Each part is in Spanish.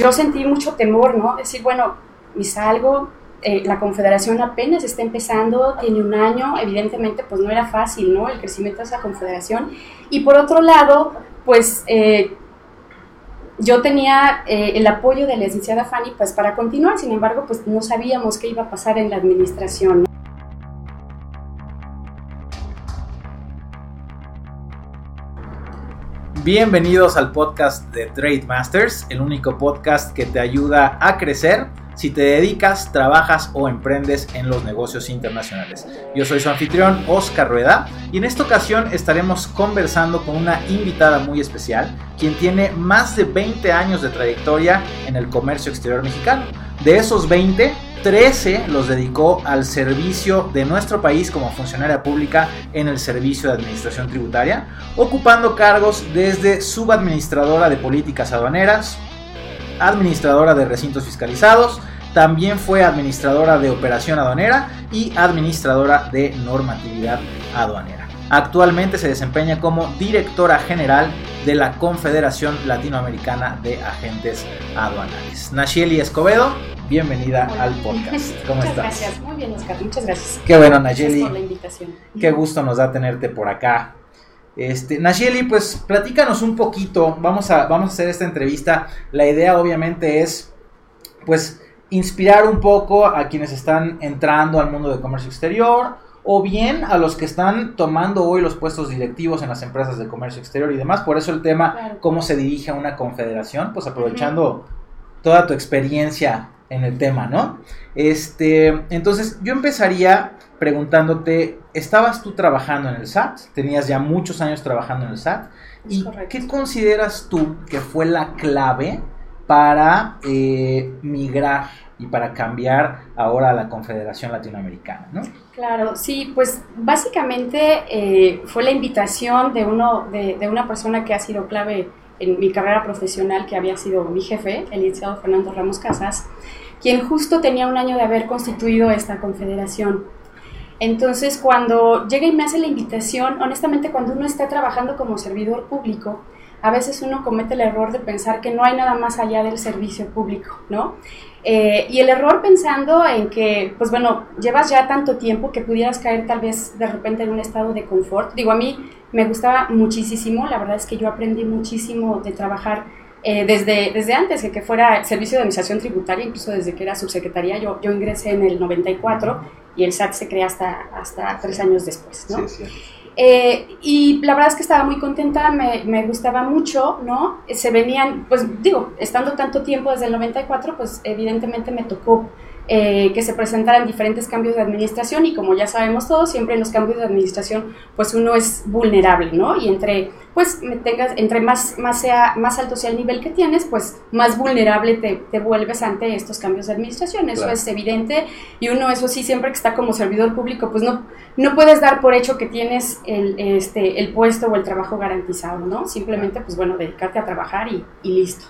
yo sentí mucho temor, ¿no? Decir, bueno, me salgo, eh, la confederación apenas está empezando, tiene un año, evidentemente pues no era fácil, ¿no? El crecimiento de esa confederación. Y por otro lado, pues eh, yo tenía eh, el apoyo de la licenciada Fanny pues para continuar, sin embargo pues no sabíamos qué iba a pasar en la administración. Bienvenidos al podcast de Trade Masters, el único podcast que te ayuda a crecer si te dedicas, trabajas o emprendes en los negocios internacionales. Yo soy su anfitrión, Oscar Rueda, y en esta ocasión estaremos conversando con una invitada muy especial, quien tiene más de 20 años de trayectoria en el comercio exterior mexicano. De esos 20, 13 los dedicó al servicio de nuestro país como funcionaria pública en el Servicio de Administración Tributaria, ocupando cargos desde subadministradora de políticas aduaneras, administradora de recintos fiscalizados, también fue administradora de operación aduanera y administradora de normatividad aduanera. Actualmente se desempeña como directora general de la Confederación Latinoamericana de Agentes Aduanales. Nacheli Escobedo, bienvenida al podcast. ¿Cómo muchas Gracias, muy bien, Oscar, muchas gracias. Qué bueno, Nacheli. por la invitación. Qué gusto nos da tenerte por acá. Este, Nacheli, pues platícanos un poquito, vamos a, vamos a hacer esta entrevista. La idea obviamente es, pues, inspirar un poco a quienes están entrando al mundo de comercio exterior o bien a los que están tomando hoy los puestos directivos en las empresas de comercio exterior y demás. Por eso el tema, cómo se dirige a una confederación, pues aprovechando toda tu experiencia en el tema, ¿no? Este, entonces yo empezaría preguntándote, ¿estabas tú trabajando en el SAT? Tenías ya muchos años trabajando en el SAT. ¿Y qué consideras tú que fue la clave para eh, migrar y para cambiar ahora a la Confederación Latinoamericana, ¿no? Claro, sí, pues básicamente eh, fue la invitación de, uno, de, de, una persona que ha sido clave en mi carrera profesional, que había sido mi jefe, el licenciado Fernando Ramos Casas, quien justo tenía un año de haber constituido esta confederación. Entonces, cuando llega y me hace la invitación, honestamente, cuando uno está trabajando como servidor público, a veces uno comete el error de pensar que no hay nada más allá del servicio público, ¿no? Eh, y el error pensando en que, pues bueno, llevas ya tanto tiempo que pudieras caer tal vez de repente en un estado de confort. Digo, a mí me gustaba muchísimo, la verdad es que yo aprendí muchísimo de trabajar eh, desde, desde antes de que fuera servicio de administración tributaria, incluso desde que era subsecretaría, yo, yo ingresé en el 94 y el SAT se crea hasta, hasta tres años después, ¿no? Sí, sí. Eh, y la verdad es que estaba muy contenta, me, me, gustaba mucho, ¿no? Se venían, pues digo, estando tanto tiempo desde el 94, pues evidentemente me tocó eh, que se presentaran diferentes cambios de administración y como ya sabemos todos, siempre en los cambios de administración pues uno es vulnerable, ¿no? Y entre pues tengas, entre más, más, sea, más alto sea el nivel que tienes, pues más vulnerable te, te vuelves ante estos cambios de administración, eso es evidente y uno eso sí siempre que está como servidor público pues no, no puedes dar por hecho que tienes el, este, el puesto o el trabajo garantizado, ¿no? Simplemente pues bueno, dedicarte a trabajar y, y listo.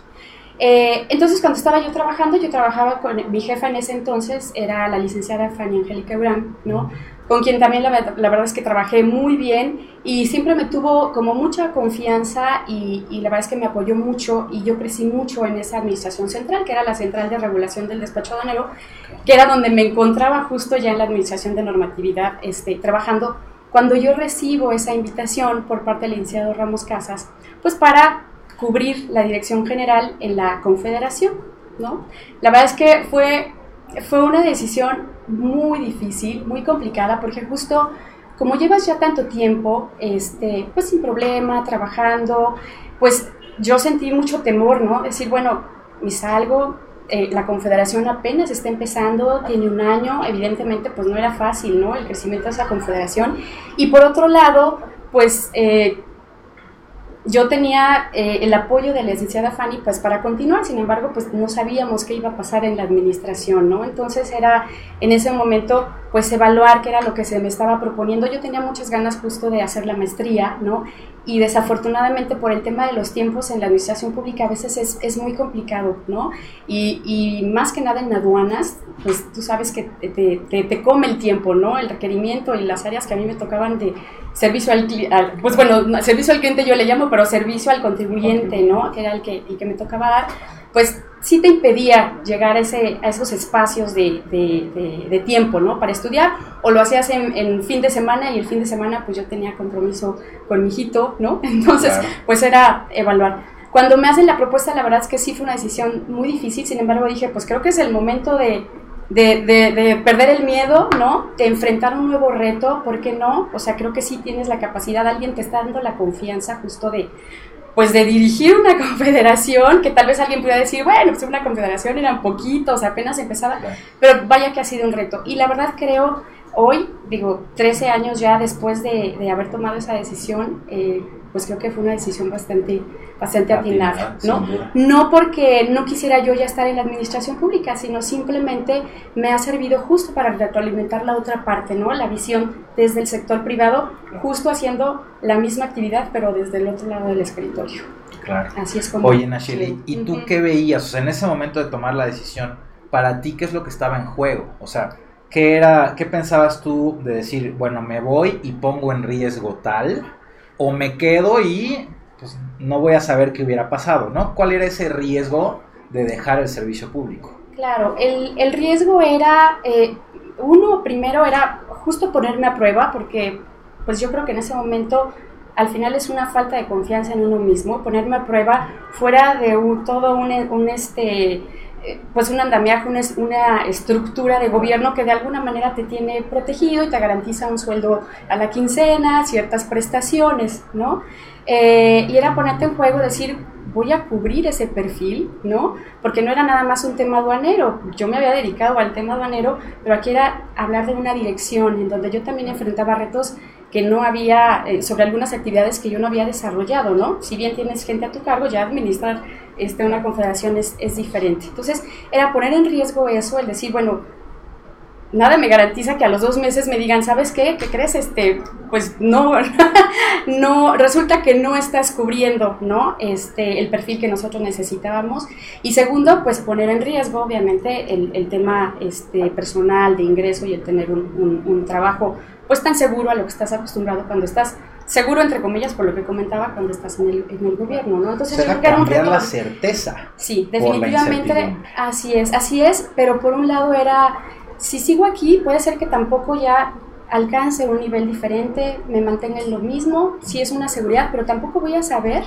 Eh, entonces, cuando estaba yo trabajando, yo trabajaba con mi jefa en ese entonces, era la licenciada Fanny Angélica Urán, ¿no? Con quien también la, verdad es que trabajé muy bien y siempre me tuvo como mucha confianza y, y, la verdad es que me apoyó mucho y yo crecí mucho en esa administración central, que era la central de regulación del despacho aduanero, que era donde me encontraba justo ya en la administración de normatividad, este, trabajando. Cuando yo recibo esa invitación por parte del licenciado Ramos Casas, pues para cubrir la dirección general en la confederación, ¿no? La verdad es que fue, fue una decisión muy difícil, muy complicada, porque justo como llevas ya tanto tiempo, este, pues sin problema, trabajando, pues yo sentí mucho temor, ¿no? Decir, bueno, me salgo, eh, la confederación apenas está empezando, tiene un año, evidentemente pues no era fácil, ¿no? El crecimiento de esa confederación. Y por otro lado, pues eh, yo tenía eh, el apoyo de la licenciada Fanny pues para continuar, sin embargo pues no sabíamos qué iba a pasar en la administración, ¿no? Entonces era en ese momento pues evaluar qué era lo que se me estaba proponiendo. Yo tenía muchas ganas justo de hacer la maestría, ¿no? Y desafortunadamente por el tema de los tiempos en la administración pública a veces es, es muy complicado, ¿no? Y, y, más que nada en aduanas, pues tú sabes que te, te, te, come el tiempo, ¿no? El requerimiento y las áreas que a mí me tocaban de servicio al, cliente, pues bueno, servicio al cliente yo le llamo, pero servicio al contribuyente, ¿no? Que era el que, el que me tocaba dar, pues sí te impedía llegar a, ese, a esos espacios de, de, tiempo, ¿no? Para estudiar, o lo hacías en, fin de semana y el fin de semana pues yo tenía compromiso con mi hijito, ¿no? Entonces, pues era evaluar. Cuando me hacen la propuesta, la verdad es que sí fue una decisión muy difícil, sin embargo dije, pues creo que es el momento de, de, perder el miedo, ¿no? De enfrentar un nuevo reto, ¿por qué no? O sea, creo que sí tienes la capacidad, alguien te está dando la confianza justo de, pues de dirigir una confederación, que tal vez alguien pudiera decir, bueno, pues una confederación eran poquitos, apenas empezaba, pero vaya que ha sido un reto. Y la verdad creo, hoy, digo, 13 años ya después de, haber tomado esa decisión, eh, pues creo que fue una decisión bastante, bastante atinada, ¿no? No porque no quisiera yo ya estar en la administración pública, sino simplemente me ha servido justo para retroalimentar la otra parte, ¿no? La visión desde el sector privado, justo haciendo la misma actividad, pero desde el otro lado del escritorio. Claro. Así es como... Oye, Nacheli, ¿y tú qué veías? O sea, en ese momento de tomar la decisión, para ti, ¿qué es lo que estaba en juego? O sea, ¿qué, era, qué pensabas tú de decir, bueno, me voy y pongo en riesgo tal? O me quedo y pues, no voy a saber qué hubiera pasado, ¿no? ¿Cuál era ese riesgo de dejar el servicio público? Claro, el, el riesgo era, eh, uno primero era justo ponerme a prueba, porque pues yo creo que en ese momento al final es una falta de confianza en uno mismo, ponerme a prueba fuera de un, todo un, un este pues un andamiaje, una, una, estructura de gobierno que de alguna manera te tiene protegido y te garantiza un sueldo a la quincena, ciertas prestaciones, ¿no? Eh, y era ponerte en juego, decir, voy a cubrir ese perfil, ¿no? Porque no era nada más un tema aduanero, yo me había dedicado al tema aduanero, pero aquí era hablar de una dirección en donde yo también enfrentaba retos que no había, eh, sobre algunas actividades que yo no había desarrollado, ¿no? Si bien tienes gente a tu cargo, ya administrar este, una confederación es, es diferente. Entonces, era poner en riesgo eso, el decir, bueno, nada me garantiza que a los dos meses me digan, ¿sabes qué? ¿Qué crees? Este, pues no, no, resulta que no estás cubriendo, ¿no? Este, el perfil que nosotros necesitábamos. Y segundo, pues poner en riesgo, obviamente, el, el tema este, personal de ingreso y el tener un, un trabajo pues tan seguro a lo que estás acostumbrado cuando estás seguro entre comillas por lo que comentaba cuando estás en el, en el gobierno, ¿no? Entonces yo creo que era un reto. la certeza. Sí, definitivamente así es, así es, pero por un lado era si sigo aquí puede ser que tampoco ya alcance un nivel diferente, me mantenga en lo mismo, sí es una seguridad, pero tampoco voy a saber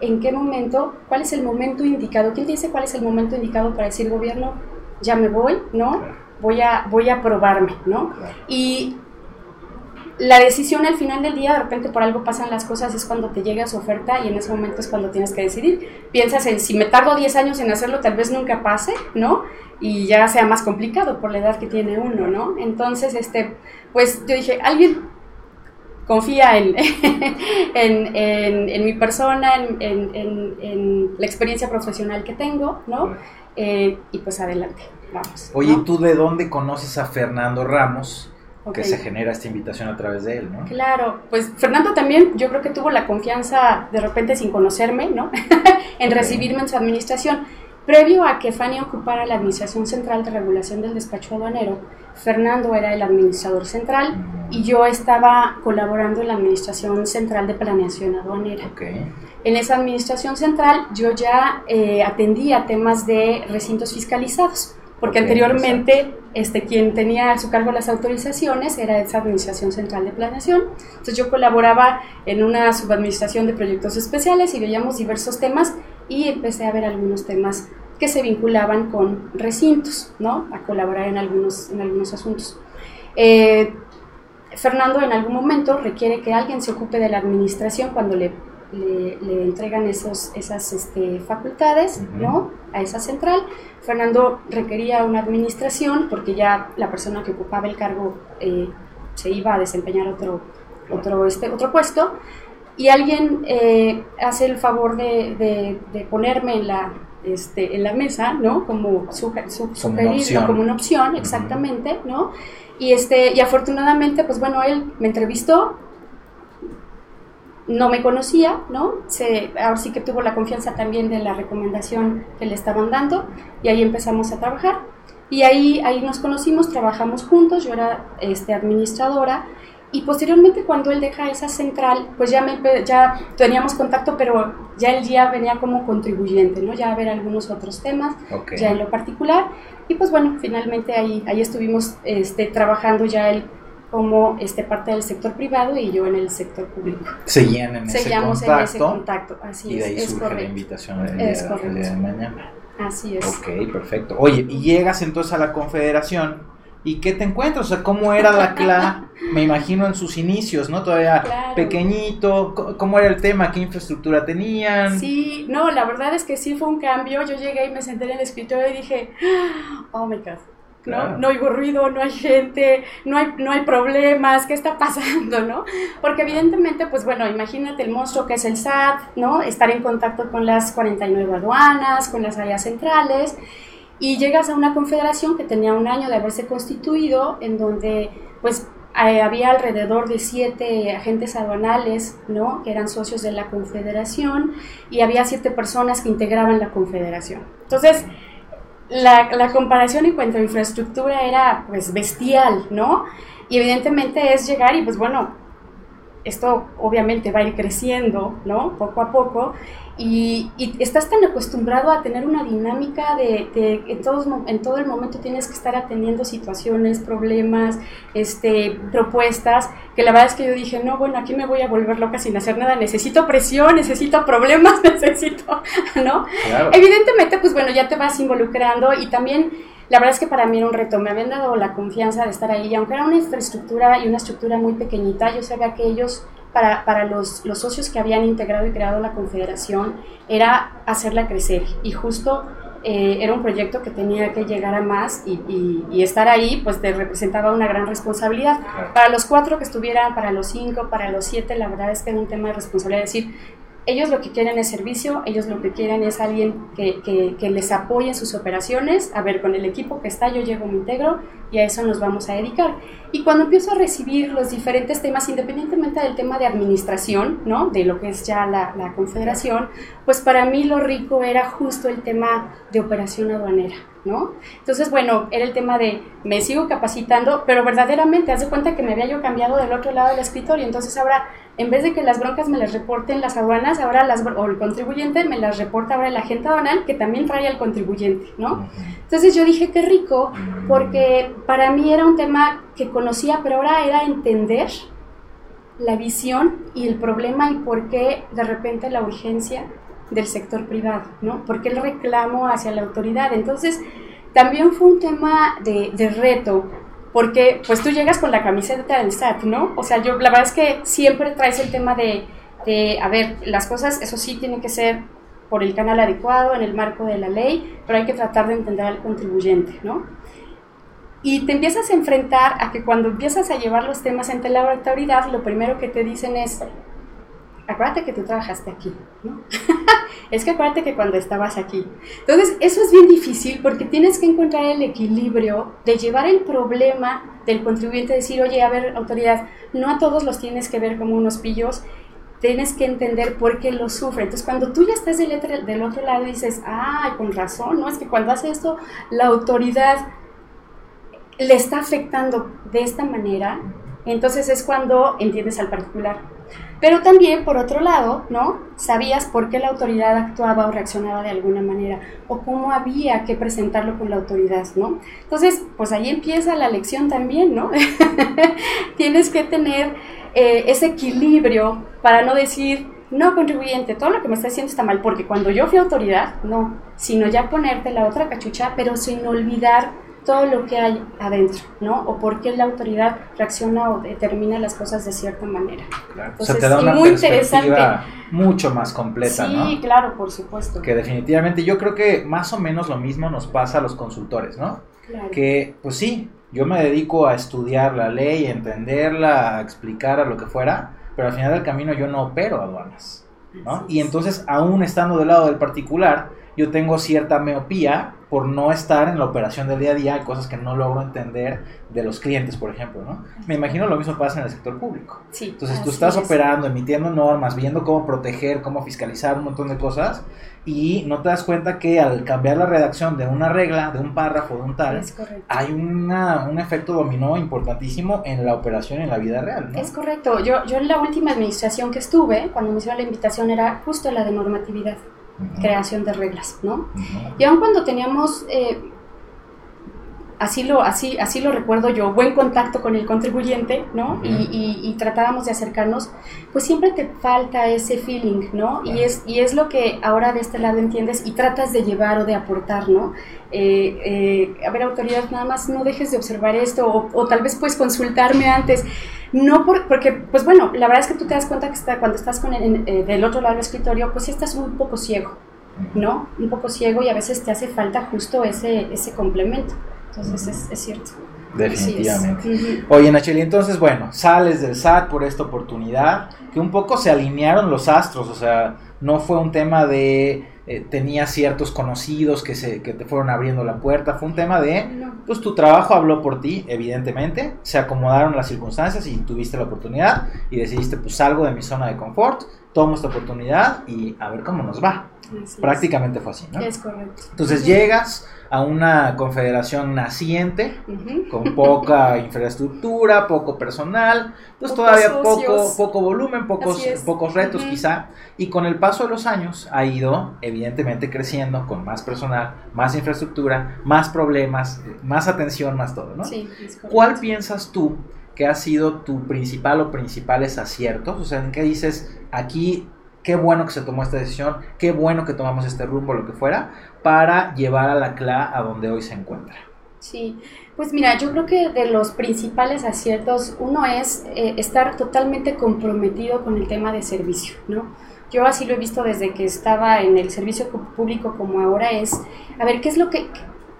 en qué momento, cuál es el momento indicado. ¿Quién te dice cuál es el momento indicado para decir gobierno, ya me voy, ¿no? Voy a, voy a probarme, ¿no? Y la decisión al final del día, de repente por algo pasan las cosas, es cuando te llega su oferta y en ese momento es cuando tienes que decidir. Piensas en si me tardo 10 años en hacerlo, tal vez nunca pase, ¿no? Y ya sea más complicado por la edad que tiene uno, ¿no? Entonces, este, pues yo dije, alguien confía en, en, mi persona, en, la experiencia profesional que tengo, ¿no? Eh, y pues adelante, vamos. Oye, ¿tú de dónde conoces a Fernando Ramos? Que se genera esta invitación a través de él, ¿no? Claro, pues Fernando también yo creo que tuvo la confianza de repente sin conocerme, ¿no? en recibirme en su administración. Previo a que Fanny ocupara la Administración Central de Regulación del Despacho Aduanero, Fernando era el administrador central y yo estaba colaborando en la Administración Central de Planeación Aduanera. En esa Administración Central yo ya eh, atendía temas de recintos fiscalizados porque anteriormente este, quien tenía a su cargo las autorizaciones era esa Administración Central de Planeación. Entonces yo colaboraba en una subadministración de proyectos especiales y veíamos diversos temas y empecé a ver algunos temas que se vinculaban con recintos, ¿no? A colaborar en algunos, en algunos asuntos. Eh, Fernando en algún momento requiere que alguien se ocupe de la administración cuando le le, entregan esos, esas este, facultades ¿no? a esa central. Fernando requería una administración porque ya la persona que ocupaba el cargo eh, se iba a desempeñar otro, otro, este, otro puesto y alguien eh, hace el favor de, de, ponerme en la, este, en la mesa, ¿no? Como, su, como, una opción. como una opción, exactamente, ¿no? Y, este, y afortunadamente, pues bueno, él me entrevistó, no me conocía, ¿no? Se, ahora sí que tuvo la confianza también de la recomendación que le estaban dando y ahí empezamos a trabajar. Y ahí, ahí nos conocimos, trabajamos juntos, yo era este, administradora Y posteriormente cuando él deja esa central, pues ya, me, ya teníamos contacto, pero ya él ya venía como contribuyente, ¿no? Ya a ver algunos otros temas, ya en lo particular. Y pues bueno, finalmente ahí, ahí estuvimos este, trabajando ya él como este, parte del sector privado y yo en el sector público. Seguían en Seguíamos ese contacto. en ese contacto, así y de ahí es, surge la invitación del Es día, correcto. del día de mañana. Así es. Ok, perfecto. Oye, y llegas entonces a la confederación. ¿Y qué te encuentras? O sea, ¿cómo era la CLA? Me imagino en sus inicios, ¿no? Todavía Claro. pequeñito. ¿Cómo- ¿Cómo era el tema? ¿Qué infraestructura tenían? Sí, no, la verdad es que sí fue un cambio. Yo llegué y me senté en el escritorio y dije, oh my god. ¿No? Claro. no oigo ruido, no hay gente, no hay, no hay problemas, ¿qué está pasando, no? Porque evidentemente, pues bueno, imagínate el monstruo que es el SAT, ¿no? Estar en contacto con las 49 aduanas, con las áreas centrales, y llegas a una confederación que tenía un año de haberse constituido, en donde, pues, eh, había alrededor de siete agentes aduanales, ¿no? Que eran socios de la confederación, y había siete personas que integraban la confederación. Entonces, la, la comparación en cuanto a infraestructura era pues bestial, ¿no? Y evidentemente es llegar y pues bueno, esto obviamente va a ir creciendo, ¿no? Poco a poco. Y, y estás tan acostumbrado a tener una dinámica de, de en, todos, en todo el momento tienes que estar atendiendo situaciones, problemas, este, propuestas, que la verdad es que yo dije, no, bueno, aquí me voy a volver loca sin hacer nada, necesito presión, necesito problemas, necesito, ¿no? Claro. Evidentemente, pues bueno, ya te vas involucrando y también la verdad es que para mí era un reto, me habían dado la confianza de estar ahí y aunque era una infraestructura y una estructura muy pequeñita, yo sabía que ellos, para, para los, los socios que habían integrado y creado la confederación, era hacerla crecer y justo eh, era un proyecto que tenía que llegar a más y, y- y estar ahí pues te representaba una gran responsabilidad. Para los cuatro que estuvieran, para los cinco, para los siete, la verdad es que era un tema de responsabilidad. Es decir, ellos lo que quieren es servicio, ellos lo que quieren es alguien que, que- les apoye en sus operaciones. A ver, con el equipo que está, yo llego, me integro y a eso nos vamos a dedicar. Y cuando empiezo a recibir los diferentes temas, independientemente del tema de administración, ¿no? De lo que es ya la, la confederación, pues para mí lo rico era justo el tema de operación aduanera, ¿no? Entonces, bueno, era el tema de me sigo capacitando, pero verdaderamente, haz de cuenta que me había yo cambiado del otro lado del escritorio, entonces ahora, en vez de que las broncas me las reporten las aduanas, ahora las, o el contribuyente me las reporta ahora el agente aduanal, que también trae al contribuyente, ¿no? Entonces yo dije, qué rico, porque para mí era un tema que conocía, pero ahora era entender la visión y el problema y por qué de repente la urgencia del sector privado, ¿no? ¿Por qué el reclamo hacia la autoridad? Entonces, también fue un tema de, de reto, porque pues tú llegas con la camiseta del SAT, ¿no? O sea, yo la verdad es que siempre traes el tema de, de, a ver, las cosas, eso sí, tienen que ser por el canal adecuado, en el marco de la ley, pero hay que tratar de entender al contribuyente, ¿no? Y te empiezas a enfrentar a que cuando empiezas a llevar los temas ante la autoridad, lo primero que te dicen es, acuérdate que tú trabajaste aquí, ¿no? es que acuérdate que cuando estabas aquí. Entonces, eso es bien difícil porque tienes que encontrar el equilibrio de llevar el problema del contribuyente, decir, oye, a ver, autoridad, no a todos los tienes que ver como unos pillos, tienes que entender por qué lo sufre. Entonces, cuando tú ya estás del del otro lado, dices, ah, con razón, ¿no? Es que cuando hace esto, la autoridad le está afectando de esta manera, entonces es cuando entiendes al particular. Pero también, por otro lado, ¿no? Sabías por qué la autoridad actuaba o reaccionaba de alguna manera, o cómo había que presentarlo con la autoridad, ¿no? Entonces, pues ahí empieza la lección también, ¿no? Tienes que tener eh, ese equilibrio para no decir, no, contribuyente, todo lo que me está diciendo está mal, porque cuando yo fui autoridad, no, sino ya ponerte la otra cachucha, pero sin olvidar todo lo que hay adentro, ¿no? O por qué la autoridad reacciona o determina las cosas de cierta manera. Claro. Entonces, o sea, te da sí, una muy perspectiva interesante. mucho más completa, sí, ¿no? claro, por supuesto. Que definitivamente yo creo que más o menos lo mismo nos pasa a los consultores, ¿no? Claro. Que, pues sí, yo me dedico a estudiar la ley, a entenderla, a explicar a lo que fuera, pero al final del camino yo no opero aduanas, ¿no? Así Y es. entonces, aún estando del lado del particular, yo tengo cierta miopía por no estar en la operación del día a día, hay cosas que no logro entender de los clientes, por ejemplo, ¿no? Me imagino lo mismo pasa en el sector público. Sí, Entonces tú estás es. operando, emitiendo normas, viendo cómo proteger, cómo fiscalizar un montón de cosas y no te das cuenta que al cambiar la redacción de una regla, de un párrafo, de un tal, hay una, un efecto dominó importantísimo en la operación en la vida real, ¿no? Es correcto. Yo, yo en la última administración que estuve, cuando me hicieron la invitación, era justo la de normatividad, creación de reglas, ¿no? Y aun cuando teníamos, eh, así, lo, así, así lo recuerdo yo, buen contacto con el contribuyente, ¿no? Y, y- y tratábamos de acercarnos, pues siempre te falta ese feeling, ¿no? Y, es, y es lo que ahora de este lado entiendes y tratas de llevar o de aportar, ¿no? Eh, eh, a ver, autoridad, nada más no dejes de observar esto o, o tal vez puedes consultarme antes. No por- porque, pues bueno, la verdad es que tú te das cuenta que está, cuando estás con el, en- eh, del otro lado del escritorio, pues sí estás un poco ciego. ¿no? Un poco ciego y a veces te hace falta justo ese, ese complemento. Entonces es, es cierto. Definitivamente. Oye, Nacheli, entonces, bueno, sales del SAT por esta oportunidad, que un poco se alinearon los astros, o sea, no fue un tema de eh, tenías ciertos conocidos que, se, que te fueron abriendo la puerta, fue un tema de, No. pues tu trabajo habló por ti, evidentemente, se acomodaron las circunstancias y tuviste la oportunidad y decidiste, pues salgo de mi zona de confort, tomo esta oportunidad y a ver cómo nos va. Así es. Prácticamente fue así, ¿no? Es correcto. Entonces llegas a una confederación naciente, con poca infraestructura, poco personal, pues Pocos todavía poco, socios. poco volumen, pocos, pocos retos quizá, y con el paso de los años ha ido evidentemente creciendo con más personal, más infraestructura, más problemas, más atención, más todo, ¿no? Sí. ¿Cuál piensas tú que ha sido tu principal o principales aciertos? O sea, ¿en qué dices aquí qué bueno que se tomó esta decisión, qué bueno que tomamos este rumbo, lo que fuera, para llevar a la CLA a donde hoy se encuentra? Sí, pues mira, yo creo que de los principales aciertos, uno es eh, estar totalmente comprometido con el tema de servicio, ¿no? Yo así lo he visto desde que estaba en el servicio público como ahora es, a ver, ¿qué es lo que,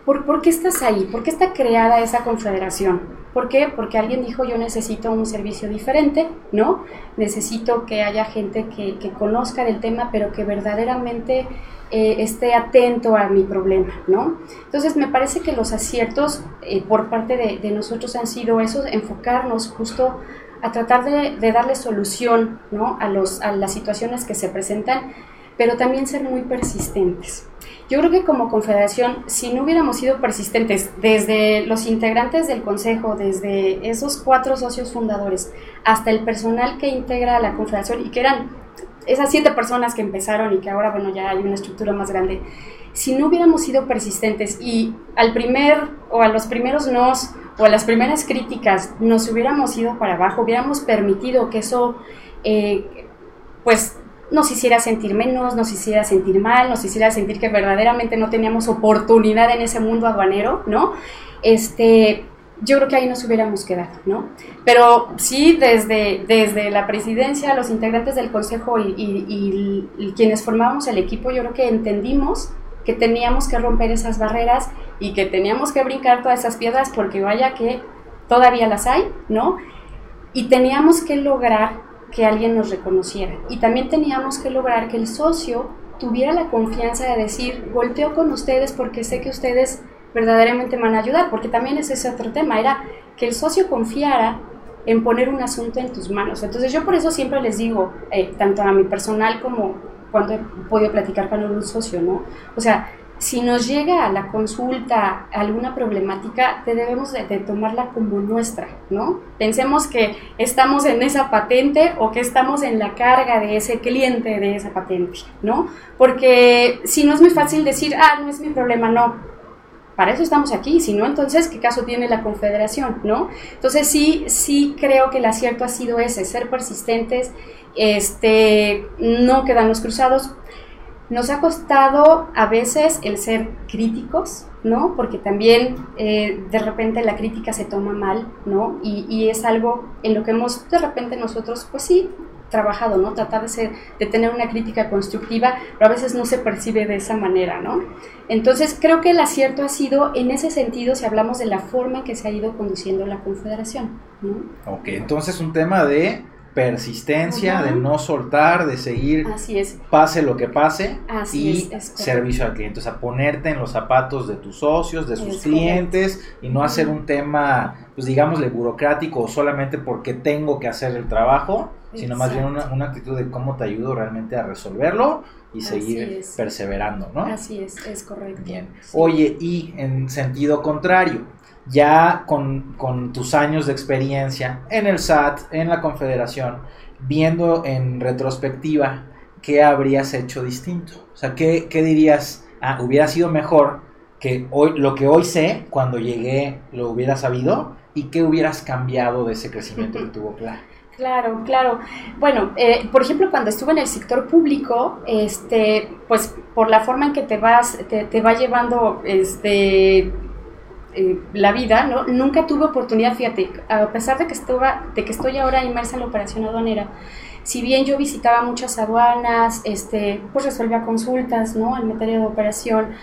por, por qué estás ahí? ¿Por qué está creada esa confederación? ¿Por qué? Porque alguien dijo yo necesito un servicio diferente, ¿no? Necesito que haya gente que, que conozca del tema, pero que verdaderamente eh, esté atento a mi problema, ¿no? Entonces me parece que los aciertos eh, por parte de, de nosotros han sido esos, enfocarnos justo a tratar de, de darle solución ¿no? a, los, a las situaciones que se presentan, pero también ser muy persistentes. Yo creo que como confederación, si no hubiéramos sido persistentes desde los integrantes del consejo, desde esos cuatro socios fundadores, hasta el personal que integra la confederación y que eran esas siete personas que empezaron y que ahora, bueno, ya hay una estructura más grande, si no hubiéramos sido persistentes y al primer o a los primeros nos o a las primeras críticas nos hubiéramos ido para abajo, hubiéramos permitido que eso, eh, pues, nos hiciera sentir menos, nos hiciera sentir mal, nos hiciera sentir que verdaderamente no teníamos oportunidad en ese mundo aduanero, ¿no? Este, yo creo que ahí nos hubiéramos quedado, ¿no? Pero sí, desde, desde la presidencia, los integrantes del consejo y, y- quienes formábamos el equipo, yo creo que entendimos que teníamos que romper esas barreras y que teníamos que brincar todas esas piedras porque vaya que todavía las hay, ¿no? Y teníamos que lograr que alguien nos reconociera. Y también teníamos que lograr que el socio tuviera la confianza de decir, volteo con ustedes porque sé que ustedes verdaderamente me van a ayudar, porque también es ese otro tema, era que el socio confiara en poner un asunto en tus manos. Entonces yo por eso siempre les digo, eh, tanto a mi personal como cuando he podido platicar con un socio, ¿no? O sea, si nos llega a la consulta alguna problemática, te debemos de, tomarla como nuestra, ¿no? Pensemos que estamos en esa patente o que estamos en la carga de ese cliente de esa patente, ¿no? Porque si no es muy fácil decir, ah, no es mi problema, no. Para eso estamos aquí, si no, entonces, ¿qué caso tiene la confederación, no? Entonces, sí, sí creo que el acierto ha sido ese, ser persistentes, este, no quedarnos cruzados. Nos ha costado a veces el ser críticos, ¿no? Porque también eh, de repente la crítica se toma mal, ¿no? Y, es algo en lo que hemos de repente nosotros, pues sí, trabajado, ¿no? Tratar de, ser, de tener una crítica constructiva, pero a veces no se percibe de esa manera, ¿no? Entonces creo que el acierto ha sido en ese sentido si hablamos de la forma en que se ha ido conduciendo la confederación, ¿no? Ok, entonces un tema de persistencia, de no soltar, de seguir, Así es. pase lo que pase, Así y es, es correcto. servicio al cliente. O sea, ponerte en los zapatos de tus socios, de sus Es clientes, y no hacer un tema, pues digámosle, burocrático o solamente porque tengo que hacer el trabajo, sino más bien una, una actitud de cómo te ayudo realmente a resolverlo y seguir perseverando, ¿no? Así es, es correcto. Bien. Sí. Oye, y en sentido contrario, ya con, con tus años de experiencia en el SAT, en la Confederación, viendo en retrospectiva, ¿qué habrías hecho distinto? O sea, ¿qué, qué dirías? Ah, hubiera sido mejor que hoy, lo que hoy sé, cuando llegué, lo hubiera sabido, y qué hubieras cambiado de ese crecimiento que tuvo Clara. Claro, claro. Bueno, eh, por ejemplo, cuando estuve en el sector público, este, pues por la forma en que te vas, te, te va llevando este, eh, la vida, ¿no? Nunca tuve oportunidad, fíjate, a pesar de que, estoy ahora inmersa en la operación aduanera, si bien yo visitaba muchas aduanas, este, pues resolvía consultas, ¿no? En materia de operación,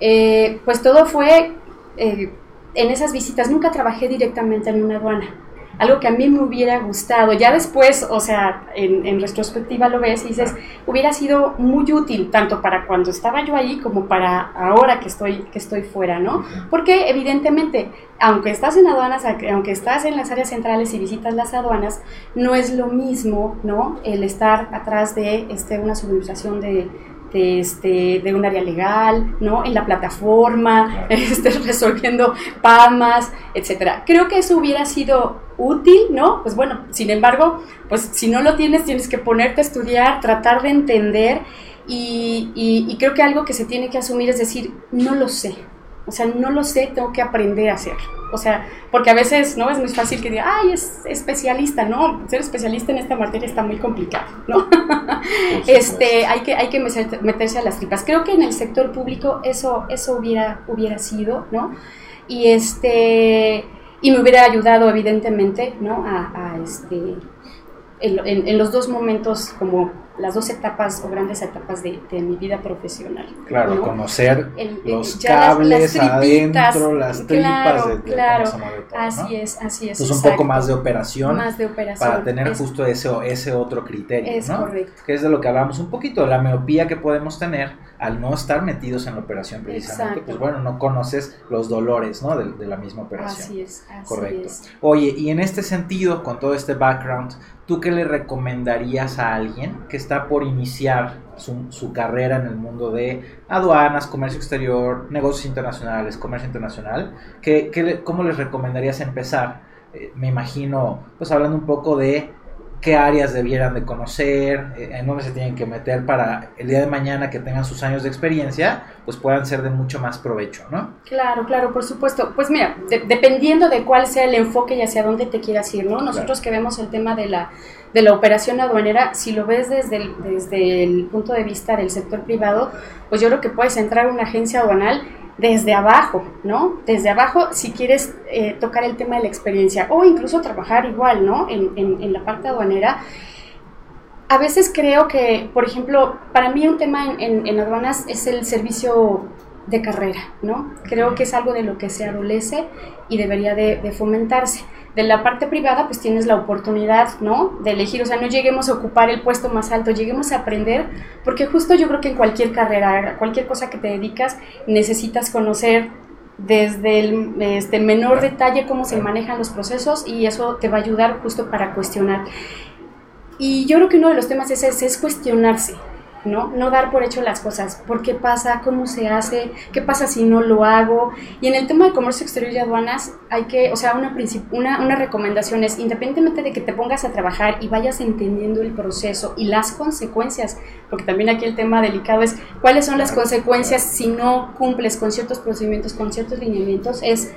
eh, pues todo fue eh, en esas visitas, nunca trabajé directamente en una aduana algo que a mí me hubiera gustado. Ya después, o sea, en, en, retrospectiva lo ves y dices, hubiera sido muy útil tanto para cuando estaba yo ahí como para ahora que estoy, que estoy fuera, ¿no? Porque evidentemente, aunque estás en aduanas, aunque estás en las áreas centrales y visitas las aduanas, no es lo mismo, ¿no? El estar atrás de este, una subministración de, de, este, de un área legal, ¿no? En la plataforma, claro. este, resolviendo PAMAS, etcétera. Creo que eso hubiera sido útil, ¿no? Pues bueno, sin embargo, pues si no lo tienes, tienes que ponerte a estudiar, tratar de entender y, y, y creo que algo que se tiene que asumir es decir, no lo sé, o sea, no lo sé, tengo que aprender a hacer. O sea, porque a veces, ¿no? Es muy fácil que diga, ay, es especialista, ¿no? Ser especialista en esta materia está muy complicado, ¿no? este, hay que, hay que meterse a las tripas. Creo que en el sector público eso, eso hubiera, hubiera sido, ¿no? Y este, y me hubiera ayudado, evidentemente, ¿no? A, a este, en, en, en los dos momentos como las dos etapas o grandes etapas de, de mi vida profesional. Claro, ¿no? conocer El- los las- cables las tripitas, adentro, las tripas claro, de, de claro. todo, Así ¿no? es, así es. Entonces un poco más de operación Más de operación. para tener es, justo ese, ese otro criterio, Es ¿no? correcto. Que es de lo que hablamos un poquito, de la miopía que podemos tener al no estar metidos en la operación precisamente. Exacto. Pues bueno, no conoces los dolores, ¿no? De, de la misma operación. Así es, así Correcto. es. Oye, y en este sentido, con todo este background, ¿tú qué le recomendarías a alguien que está por iniciar su, carrera en el mundo de aduanas, comercio exterior, negocios internacionales, comercio internacional? ¿Qué, qué ¿Cómo les recomendarías empezar? Eh, me imagino, pues hablando un poco de qué áreas debieran de conocer, eh, en dónde se tienen que meter para el día de mañana que tengan sus años de experiencia, pues puedan ser de mucho más provecho, ¿no? Claro, claro, por supuesto. Pues mira, de- dependiendo de cuál sea el enfoque y hacia dónde te quieras ir, ¿no? Nosotros que vemos el tema de la, de la operación aduanera, si lo ves desde el, desde el punto de vista del sector privado, pues yo creo que puedes entrar a una agencia aduanal desde abajo, ¿no? Desde abajo si quieres eh, tocar el tema de la experiencia o incluso trabajar igual, ¿no? En, en, en la parte aduanera. A veces creo que, por ejemplo, para mí un tema en, en, en aduanas es el servicio de carrera, ¿no? Creo que es algo de lo que se adolece y debería de, de fomentarse. De la parte privada, pues tienes la oportunidad, ¿no? De elegir, o sea, no lleguemos a ocupar el puesto más alto, lleguemos a aprender, porque justo yo creo que en cualquier carrera, cualquier cosa que te dedicas, necesitas conocer desde el este, menor detalle cómo se manejan los procesos y eso te va a ayudar justo para cuestionar. Y yo creo que uno de los temas es, es, es cuestionarse, ¿no? No dar por hecho las cosas. ¿Por qué pasa? ¿Cómo se hace? ¿Qué pasa si no lo hago? Y en el tema de comercio exterior y aduanas, hay que, o sea, una, una, una recomendación es, independientemente de que te pongas a trabajar y vayas entendiendo el proceso y las consecuencias, porque también aquí el tema delicado es cuáles son las consecuencias si no cumples con ciertos procedimientos, con ciertos lineamientos, es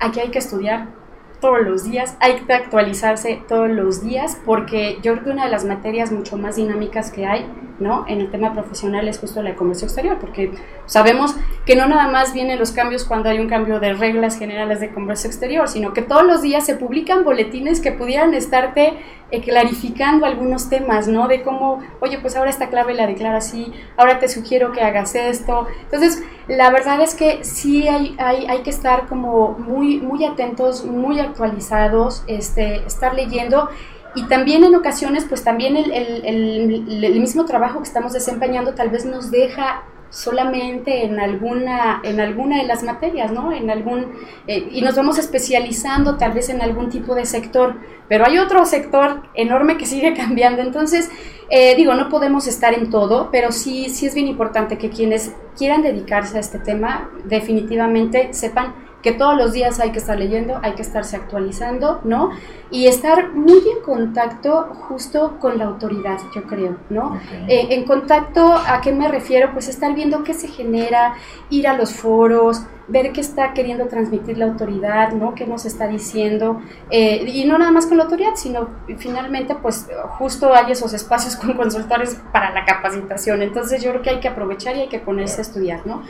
aquí hay que estudiar todos los días, hay que actualizarse todos los días, porque yo creo que una de las materias mucho más dinámicas que hay, ¿no? En el tema profesional es justo la de comercio exterior, porque sabemos que no nada más vienen los cambios cuando hay un cambio de reglas generales de comercio exterior, sino que todos los días se publican boletines que pudieran estarte eh, clarificando algunos temas, ¿no? De cómo, oye, pues ahora esta clave la declara así, ahora te sugiero que hagas esto. Entonces, la verdad es que sí hay, hay, hay que estar como muy, muy atentos, muy actualizados, este, estar leyendo y también en ocasiones, pues también el, el, el, mismo trabajo que estamos desempeñando tal vez nos deja solamente en alguna, en alguna de las materias, ¿no? En algún, eh, y nos vamos especializando tal vez en algún tipo de sector, pero hay otro sector enorme que sigue cambiando. Entonces, eh, digo, no podemos estar en todo, pero sí, sí es bien importante que quienes quieran dedicarse a este tema definitivamente sepan que todos los días hay que estar leyendo, hay que estarse actualizando, ¿no? Y estar muy en contacto justo con la autoridad, yo creo, ¿no? Eh, en contacto, ¿a qué me refiero? Pues estar viendo qué se genera, ir a los foros, ver qué está queriendo transmitir la autoridad, ¿no? ¿Qué nos está diciendo? Eh, y no nada más con la autoridad, sino finalmente, pues justo hay esos espacios con consultores para la capacitación. Entonces yo creo que hay que aprovechar y hay que ponerse a estudiar, ¿no?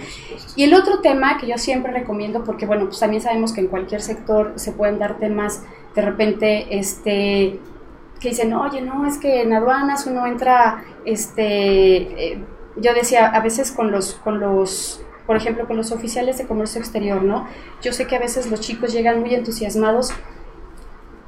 Y el otro tema que yo siempre recomiendo, porque bueno, pues también sabemos que en cualquier sector se pueden dar temas de repente, este que dicen, oye, no, es que en aduanas uno entra, este, eh, yo decía, a veces con los, con los por ejemplo, con los oficiales de comercio exterior, ¿no? Yo sé que a veces los chicos llegan muy entusiasmados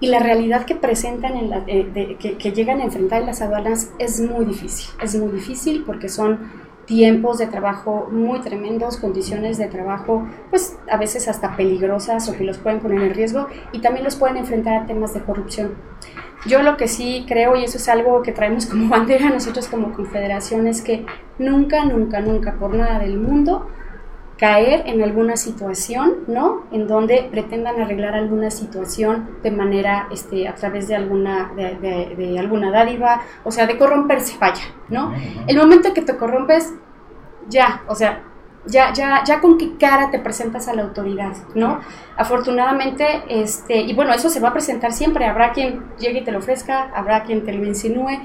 y la realidad que presentan, en la, eh, que, llegan a enfrentar en las aduanas es muy difícil. Es muy difícil porque son tiempos de trabajo muy tremendos, condiciones de trabajo pues a veces hasta peligrosas o que los pueden poner en riesgo y también los pueden enfrentar a temas de corrupción. Yo lo que sí creo, y eso es algo que traemos como bandera nosotros como confederación, es que nunca, nunca, nunca, por nada del mundo, caer en alguna situación, ¿no? En donde pretendan arreglar alguna situación de manera, este, a través de alguna, de, alguna dádiva, o sea, de corromperse, vaya, ¿no? El momento que te corrompes, ya, o sea, ya, ya, ya con qué cara te presentas a la autoridad, ¿no? Afortunadamente, este, y bueno, eso se va a presentar siempre, habrá quien llegue y te lo ofrezca, habrá quien te lo insinúe,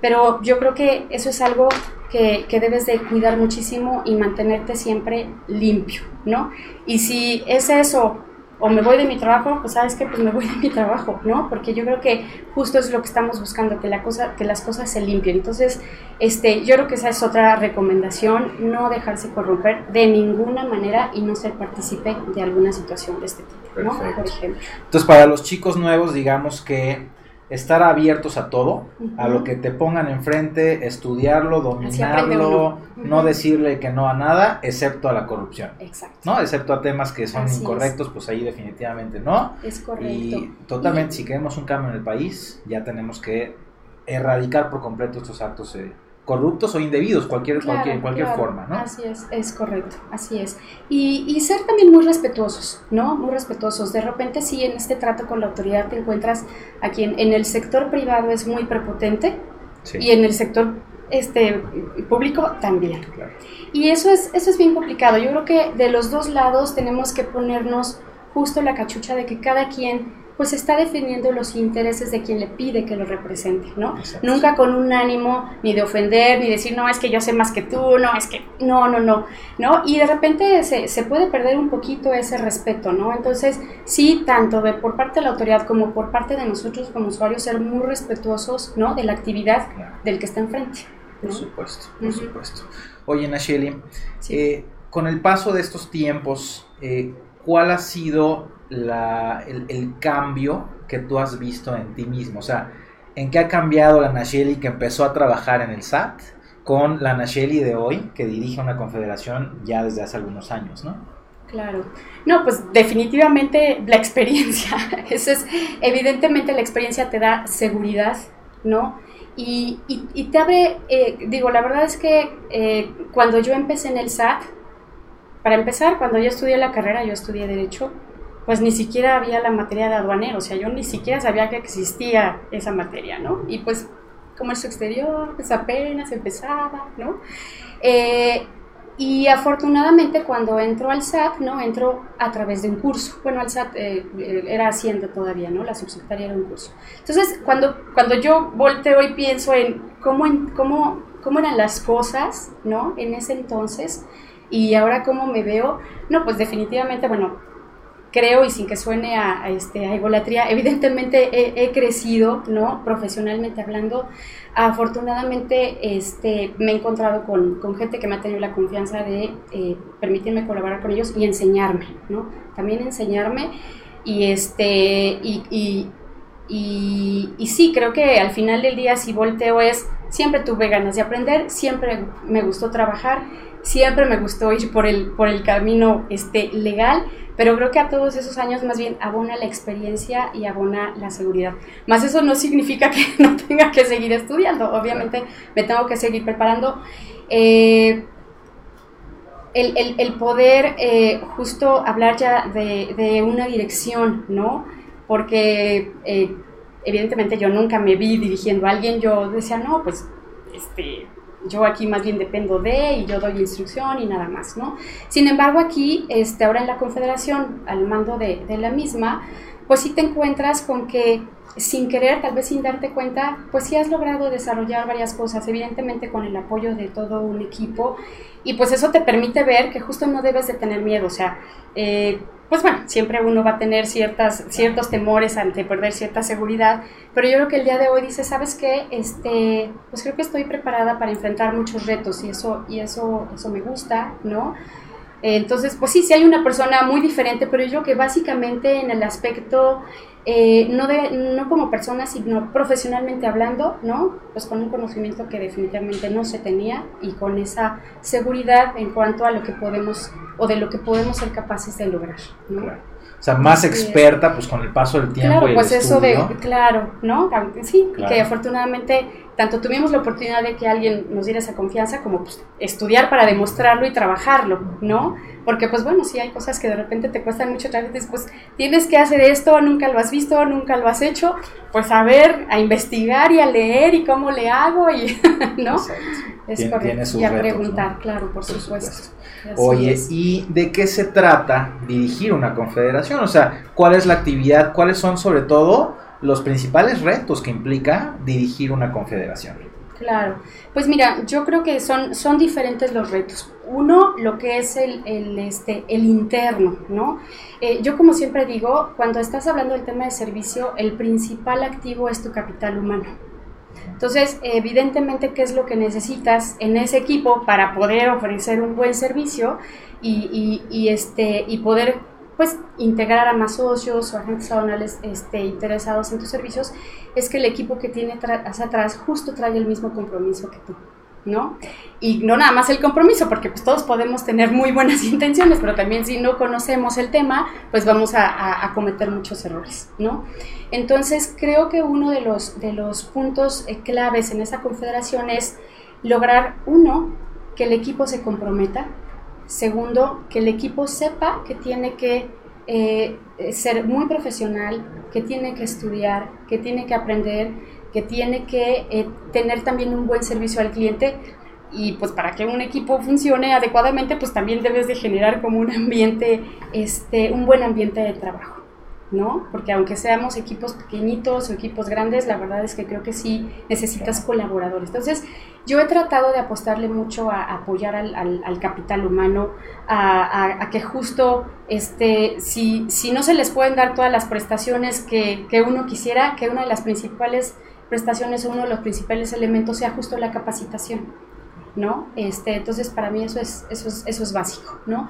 pero yo creo que eso es algo que, que, debes de cuidar muchísimo y mantenerte siempre limpio, ¿no? Y si es eso, o me voy de mi trabajo, pues sabes que pues me voy de mi trabajo, ¿no? Porque yo creo que justo es lo que estamos buscando, que, la cosa, que las cosas se limpien. Entonces, este, yo creo que esa es otra recomendación, no dejarse corromper de ninguna manera y no ser partícipe de alguna situación de este tipo, ¿no? Por ejemplo. Entonces, para los chicos nuevos, digamos que estar abiertos a todo, a lo que te pongan enfrente, estudiarlo, dominarlo, no decirle que no a nada, excepto a la corrupción. Exacto. ¿No? Excepto a temas que son incorrectos, pues ahí definitivamente no. Es correcto. Y totalmente, si queremos un cambio en el país, ya tenemos que erradicar por completo estos actos eh, corruptos o indebidos, cualquier, cualquier, en cualquier forma, ¿no? Así es, es correcto, así es. Y, y, ser también muy respetuosos, ¿no? Muy respetuosos. De repente sí, en este trato con la autoridad te encuentras a quien en el sector privado es muy prepotente y en el sector este, público también. Y eso es, eso es bien complicado. Yo creo que de los dos lados tenemos que ponernos justo la cachucha de que cada quien pues está defendiendo los intereses de quien le pide que lo represente, ¿no? Nunca con un ánimo ni de ofender, ni decir, no, es que yo sé más que tú, no, es que, no, no, no, ¿no? Y de repente se, se puede perder un poquito ese respeto, ¿no? Entonces, sí, tanto de, por parte de la autoridad como por parte de nosotros como usuarios, ser muy respetuosos, ¿no? De la actividad del que está enfrente. Por supuesto, por supuesto. Oye, Nacheli, eh, con el paso de estos tiempos, eh, ¿cuál ha sido la, el, cambio que tú has visto en ti mismo? O sea, ¿en qué ha cambiado la Nacheli que empezó a trabajar en el SAT con la Nacheli de hoy que dirige una confederación ya desde hace algunos años, ¿no? Claro. No, pues definitivamente la experiencia. Eso es, evidentemente la experiencia te da seguridad, ¿no? Y, y, te abre, eh, digo, la verdad es que eh, cuando yo empecé en el SAT, para empezar, cuando yo estudié la carrera, yo estudié Derecho, pues ni siquiera había la materia de aduanero, o sea, yo ni siquiera sabía que existía esa materia, ¿no? Y pues comercio exterior, pues apenas empezaba, ¿no? Eh, y afortunadamente cuando entro al SAT, ¿no? Entro a través de un curso. Bueno, al SAT eh, eh, era Hacienda todavía, ¿no? La subsecretaria era un curso. Entonces, cuando, cuando yo volteo y pienso en cómo, en cómo, cómo eran las cosas, ¿no? En ese entonces, y ahora cómo me veo, no, pues definitivamente, bueno, creo y sin que suene a, este, a egolatría, evidentemente he, crecido, ¿no? Profesionalmente hablando. Afortunadamente este, me he encontrado con, con gente que me ha tenido la confianza de eh, permitirme colaborar con ellos y enseñarme, ¿no? También enseñarme y, este, y, Y, y, sí, creo que al final del día si volteo es, siempre tuve ganas de aprender, siempre me gustó trabajar, siempre me gustó ir por el, por el camino este, legal, pero creo que a todos esos años más bien abona la experiencia y abona la seguridad. Más eso no significa que no tenga que seguir estudiando, obviamente me tengo que seguir preparando. Eh, el, el, el, poder eh, justo hablar ya de, de, una dirección, ¿no? Porque eh, evidentemente yo nunca me vi dirigiendo a alguien, yo decía, no, pues, este, yo aquí más bien dependo de y yo doy instrucción y nada más, ¿no? Sin embargo, aquí, este, ahora en la Confederación, al mando de, de la misma, pues sí te encuentras con que sin querer, tal vez sin darte cuenta, pues sí has logrado desarrollar varias cosas, evidentemente con el apoyo de todo un equipo, y pues eso te permite ver que justo no debes de tener miedo, o sea, eh, pues bueno, siempre uno va a tener ciertas, ciertos temores ante perder cierta seguridad, pero yo creo que el día de hoy dice, ¿sabes qué? Este, pues creo que estoy preparada para enfrentar muchos retos y eso, y eso, eso me gusta, ¿no? Entonces, pues sí, sí hay una persona muy diferente, pero yo creo que básicamente en el aspecto eh, no, de, no como persona, sino profesionalmente hablando, ¿no? Pues con un conocimiento que definitivamente no se tenía y con esa seguridad en cuanto a lo que podemos o de lo que podemos ser capaces de lograr, ¿no? Claro. O sea, más experta, pues con el paso del tiempo. Claro, y pues el eso de, estudio. claro, ¿no? Sí, Claro. que afortunadamente tanto tuvimos la oportunidad de que alguien nos diera esa confianza como pues, estudiar para demostrarlo y trabajarlo, ¿no? Porque pues bueno, sí hay cosas que de repente te cuestan mucho trabajo, pues tienes que hacer esto, nunca lo has visto, nunca lo has hecho, pues a ver, a investigar y a leer y cómo le hago y, ¿no? Exacto. Es Tien- correcto. y a retos, preguntar, ¿no? claro, por, Por supuesto. Oye, es. ¿y de qué se trata dirigir una confederación? O sea, ¿cuál es la actividad? ¿Cuáles son sobre todo los principales retos que implica dirigir una confederación? Claro, pues mira, yo creo que son, son diferentes los retos. Uno, lo que es el, el, este, el interno, ¿no? Eh, yo como siempre digo, cuando estás hablando del tema de servicio, el principal activo es tu capital humano. Entonces, evidentemente, ¿qué es lo que necesitas en ese equipo para poder ofrecer un buen servicio y, y, y este, y poder pues integrar a más socios o agentes aduanales este, interesados en tus servicios, es que el equipo que tiene hacia atrás justo trae el mismo compromiso que tú, ¿no? Y no nada más el compromiso, porque pues todos podemos tener muy buenas intenciones, pero también si no conocemos el tema, pues vamos a, cometer muchos errores, ¿no? Entonces creo que uno de los, de los puntos eh, claves en esa confederación es lograr, uno, que el equipo se comprometa, Segundo, que el equipo sepa que tiene que eh, ser muy profesional, que tiene que estudiar, que tiene que aprender, que tiene que eh, tener también un buen servicio al cliente. Y pues para que un equipo funcione adecuadamente, pues también debes de generar como un ambiente, este, un buen ambiente de trabajo. ¿No? Porque aunque seamos equipos pequeñitos o equipos grandes, la verdad es que creo que sí necesitas colaboradores. Entonces, yo he tratado de apostarle mucho a, apoyar al, al, al, capital humano, a, a, a, que justo, este, si, si no se les pueden dar todas las prestaciones que, que uno quisiera, que una de las principales prestaciones o uno de los principales elementos sea justo la capacitación, ¿no? Este, entonces, para mí eso es, eso es, eso es básico, ¿no?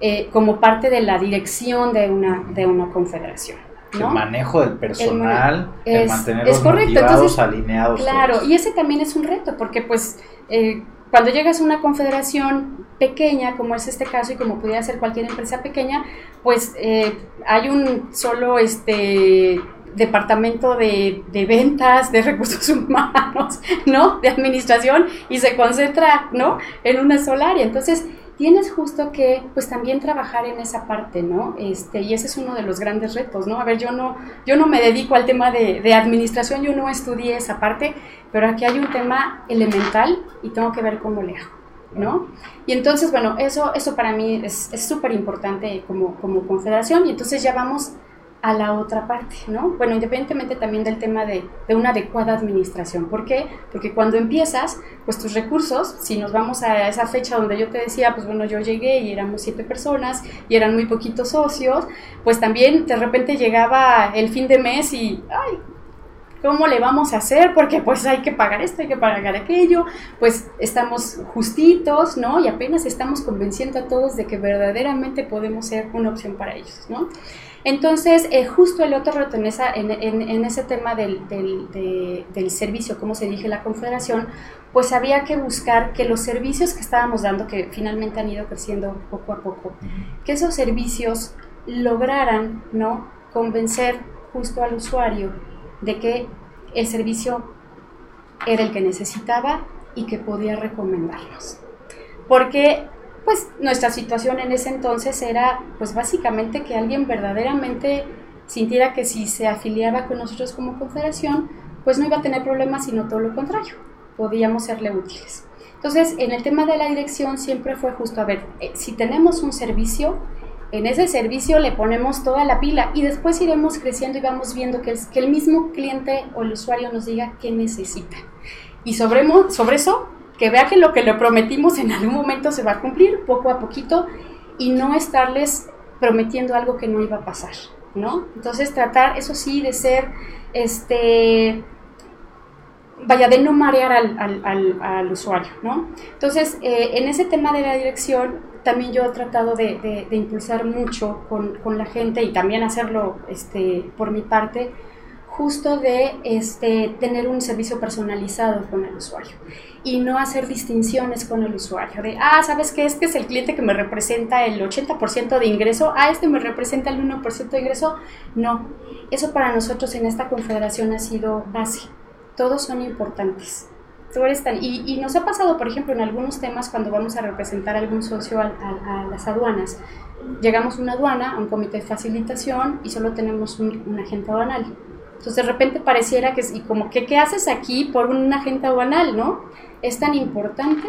Eh, como parte de la dirección de una, de una confederación. ¿no? El manejo del personal, el, es, el mantenerlos es correcto. motivados, Entonces, alineados. Claro, todos. y ese también es un reto, porque pues eh, cuando llegas a una confederación pequeña, como es este caso y como pudiera ser cualquier empresa pequeña, pues eh, hay un solo este departamento de, de, ventas, de recursos humanos, ¿no? De administración y se concentra, ¿no? En una sola área. Entonces, tienes justo que pues también trabajar en esa parte, ¿no? Este, y ese es uno de los grandes retos, ¿no? A ver, yo no, yo no me dedico al tema de, de administración, yo no estudié esa parte, pero aquí hay un tema elemental y tengo que ver cómo le hago, ¿no? Y entonces, bueno, eso, eso para mí es súper importante como, como confederación y entonces ya vamos a la otra parte, ¿no? Bueno, independientemente también del tema de, de, una adecuada administración. ¿Por qué? Porque cuando empiezas, pues tus recursos, si nos vamos a esa fecha donde yo te decía, pues bueno, yo llegué y éramos siete personas y eran muy poquitos socios, pues también de repente llegaba el fin de mes y, ay, ¿cómo le vamos a hacer? Porque pues hay que pagar esto, hay que pagar aquello, pues estamos justitos, ¿no? Y apenas estamos convenciendo a todos de que verdaderamente podemos ser una opción para ellos, ¿no? Entonces, eh, justo el otro reto en, en, ese tema del, del, servicio, como se dije la Confederación, pues había que buscar que los servicios que estábamos dando, que finalmente han ido creciendo poco a poco, que esos servicios lograran ¿no? convencer justo al usuario de que el servicio era el que necesitaba y que podía recomendarnos. Porque pues nuestra situación en ese entonces era pues básicamente que alguien verdaderamente sintiera que si se afiliaba con nosotros como confederación, pues no iba a tener problemas, sino todo lo contrario, podíamos serle útiles. Entonces, en el tema de la dirección siempre fue justo, a ver, eh, si tenemos un servicio, en ese servicio le ponemos toda la pila y después iremos creciendo y vamos viendo que el, que el mismo cliente o el usuario nos diga qué necesita. Y sobre, sobre eso, que vea que lo que le prometimos en algún momento se va a cumplir poco a poquito y no estarles prometiendo algo que no iba a pasar, ¿no? Entonces tratar, eso sí, de ser, este, vaya, de no marear al, usuario, ¿no? Entonces, eh, en ese tema de la dirección, también yo he tratado de, impulsar mucho con, la gente y también hacerlo este, por mi parte, justo de este, tener un servicio personalizado con el usuario y no hacer distinciones con el usuario de, ah, ¿sabes qué? Este es el cliente que me representa el 80% de ingreso, ah, este me representa el 1% de ingreso. No, eso para nosotros en esta confederación ha sido base. Todos son importantes y, nos ha pasado, por ejemplo, en algunos temas cuando vamos a representar a algún socio a, las aduanas. Llegamos a una aduana, a un comité de facilitación y solo tenemos un, agente aduanal. Entonces de repente pareciera que, y como que, ¿qué haces aquí por un agente aduanal, no? Es tan importante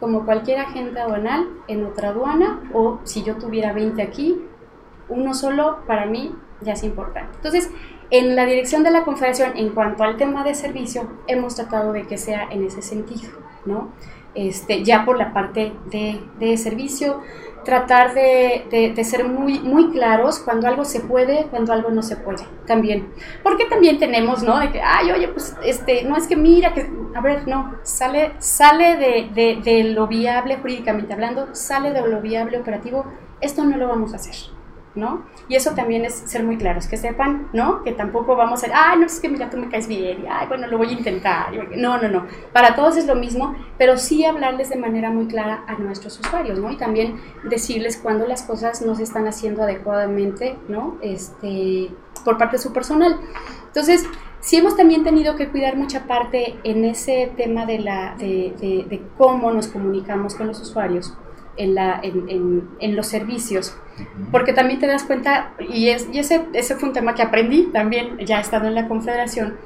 como cualquier agente aduanal en otra aduana o si yo tuviera 20 aquí, uno solo para mí ya es importante. Entonces, en la dirección de la Confederación, en cuanto al tema de servicio, hemos tratado de que sea en ese sentido, ¿no? Este, ya por la parte de, de servicio, tratar de, de, ser muy, muy claros cuando algo se puede, cuando algo no se puede, también. Porque también tenemos, ¿no? De que, ay, oye, pues, este, no es que mira, que, a ver, no, sale, sale de, de lo viable jurídicamente hablando, sale de lo viable operativo, esto no lo vamos a hacer. ¿No? Y eso también es ser muy claros, que sepan, ¿no? Que tampoco vamos a, ay, no, es que mira, tú me caes bien, y, ay, bueno, lo voy a intentar. No, no, no. Para todos es lo mismo, pero sí hablarles de manera muy clara a nuestros usuarios, ¿no? Y también decirles cuando las cosas no se están haciendo adecuadamente, ¿no? Este, por parte de su personal. Entonces, sí hemos también tenido que cuidar mucha parte en ese tema de, cómo nos comunicamos con los usuarios en, la, en, en, los servicios, porque también te das cuenta, y, es, y ese, ese fue un tema que aprendí también, ya estando en la confederación,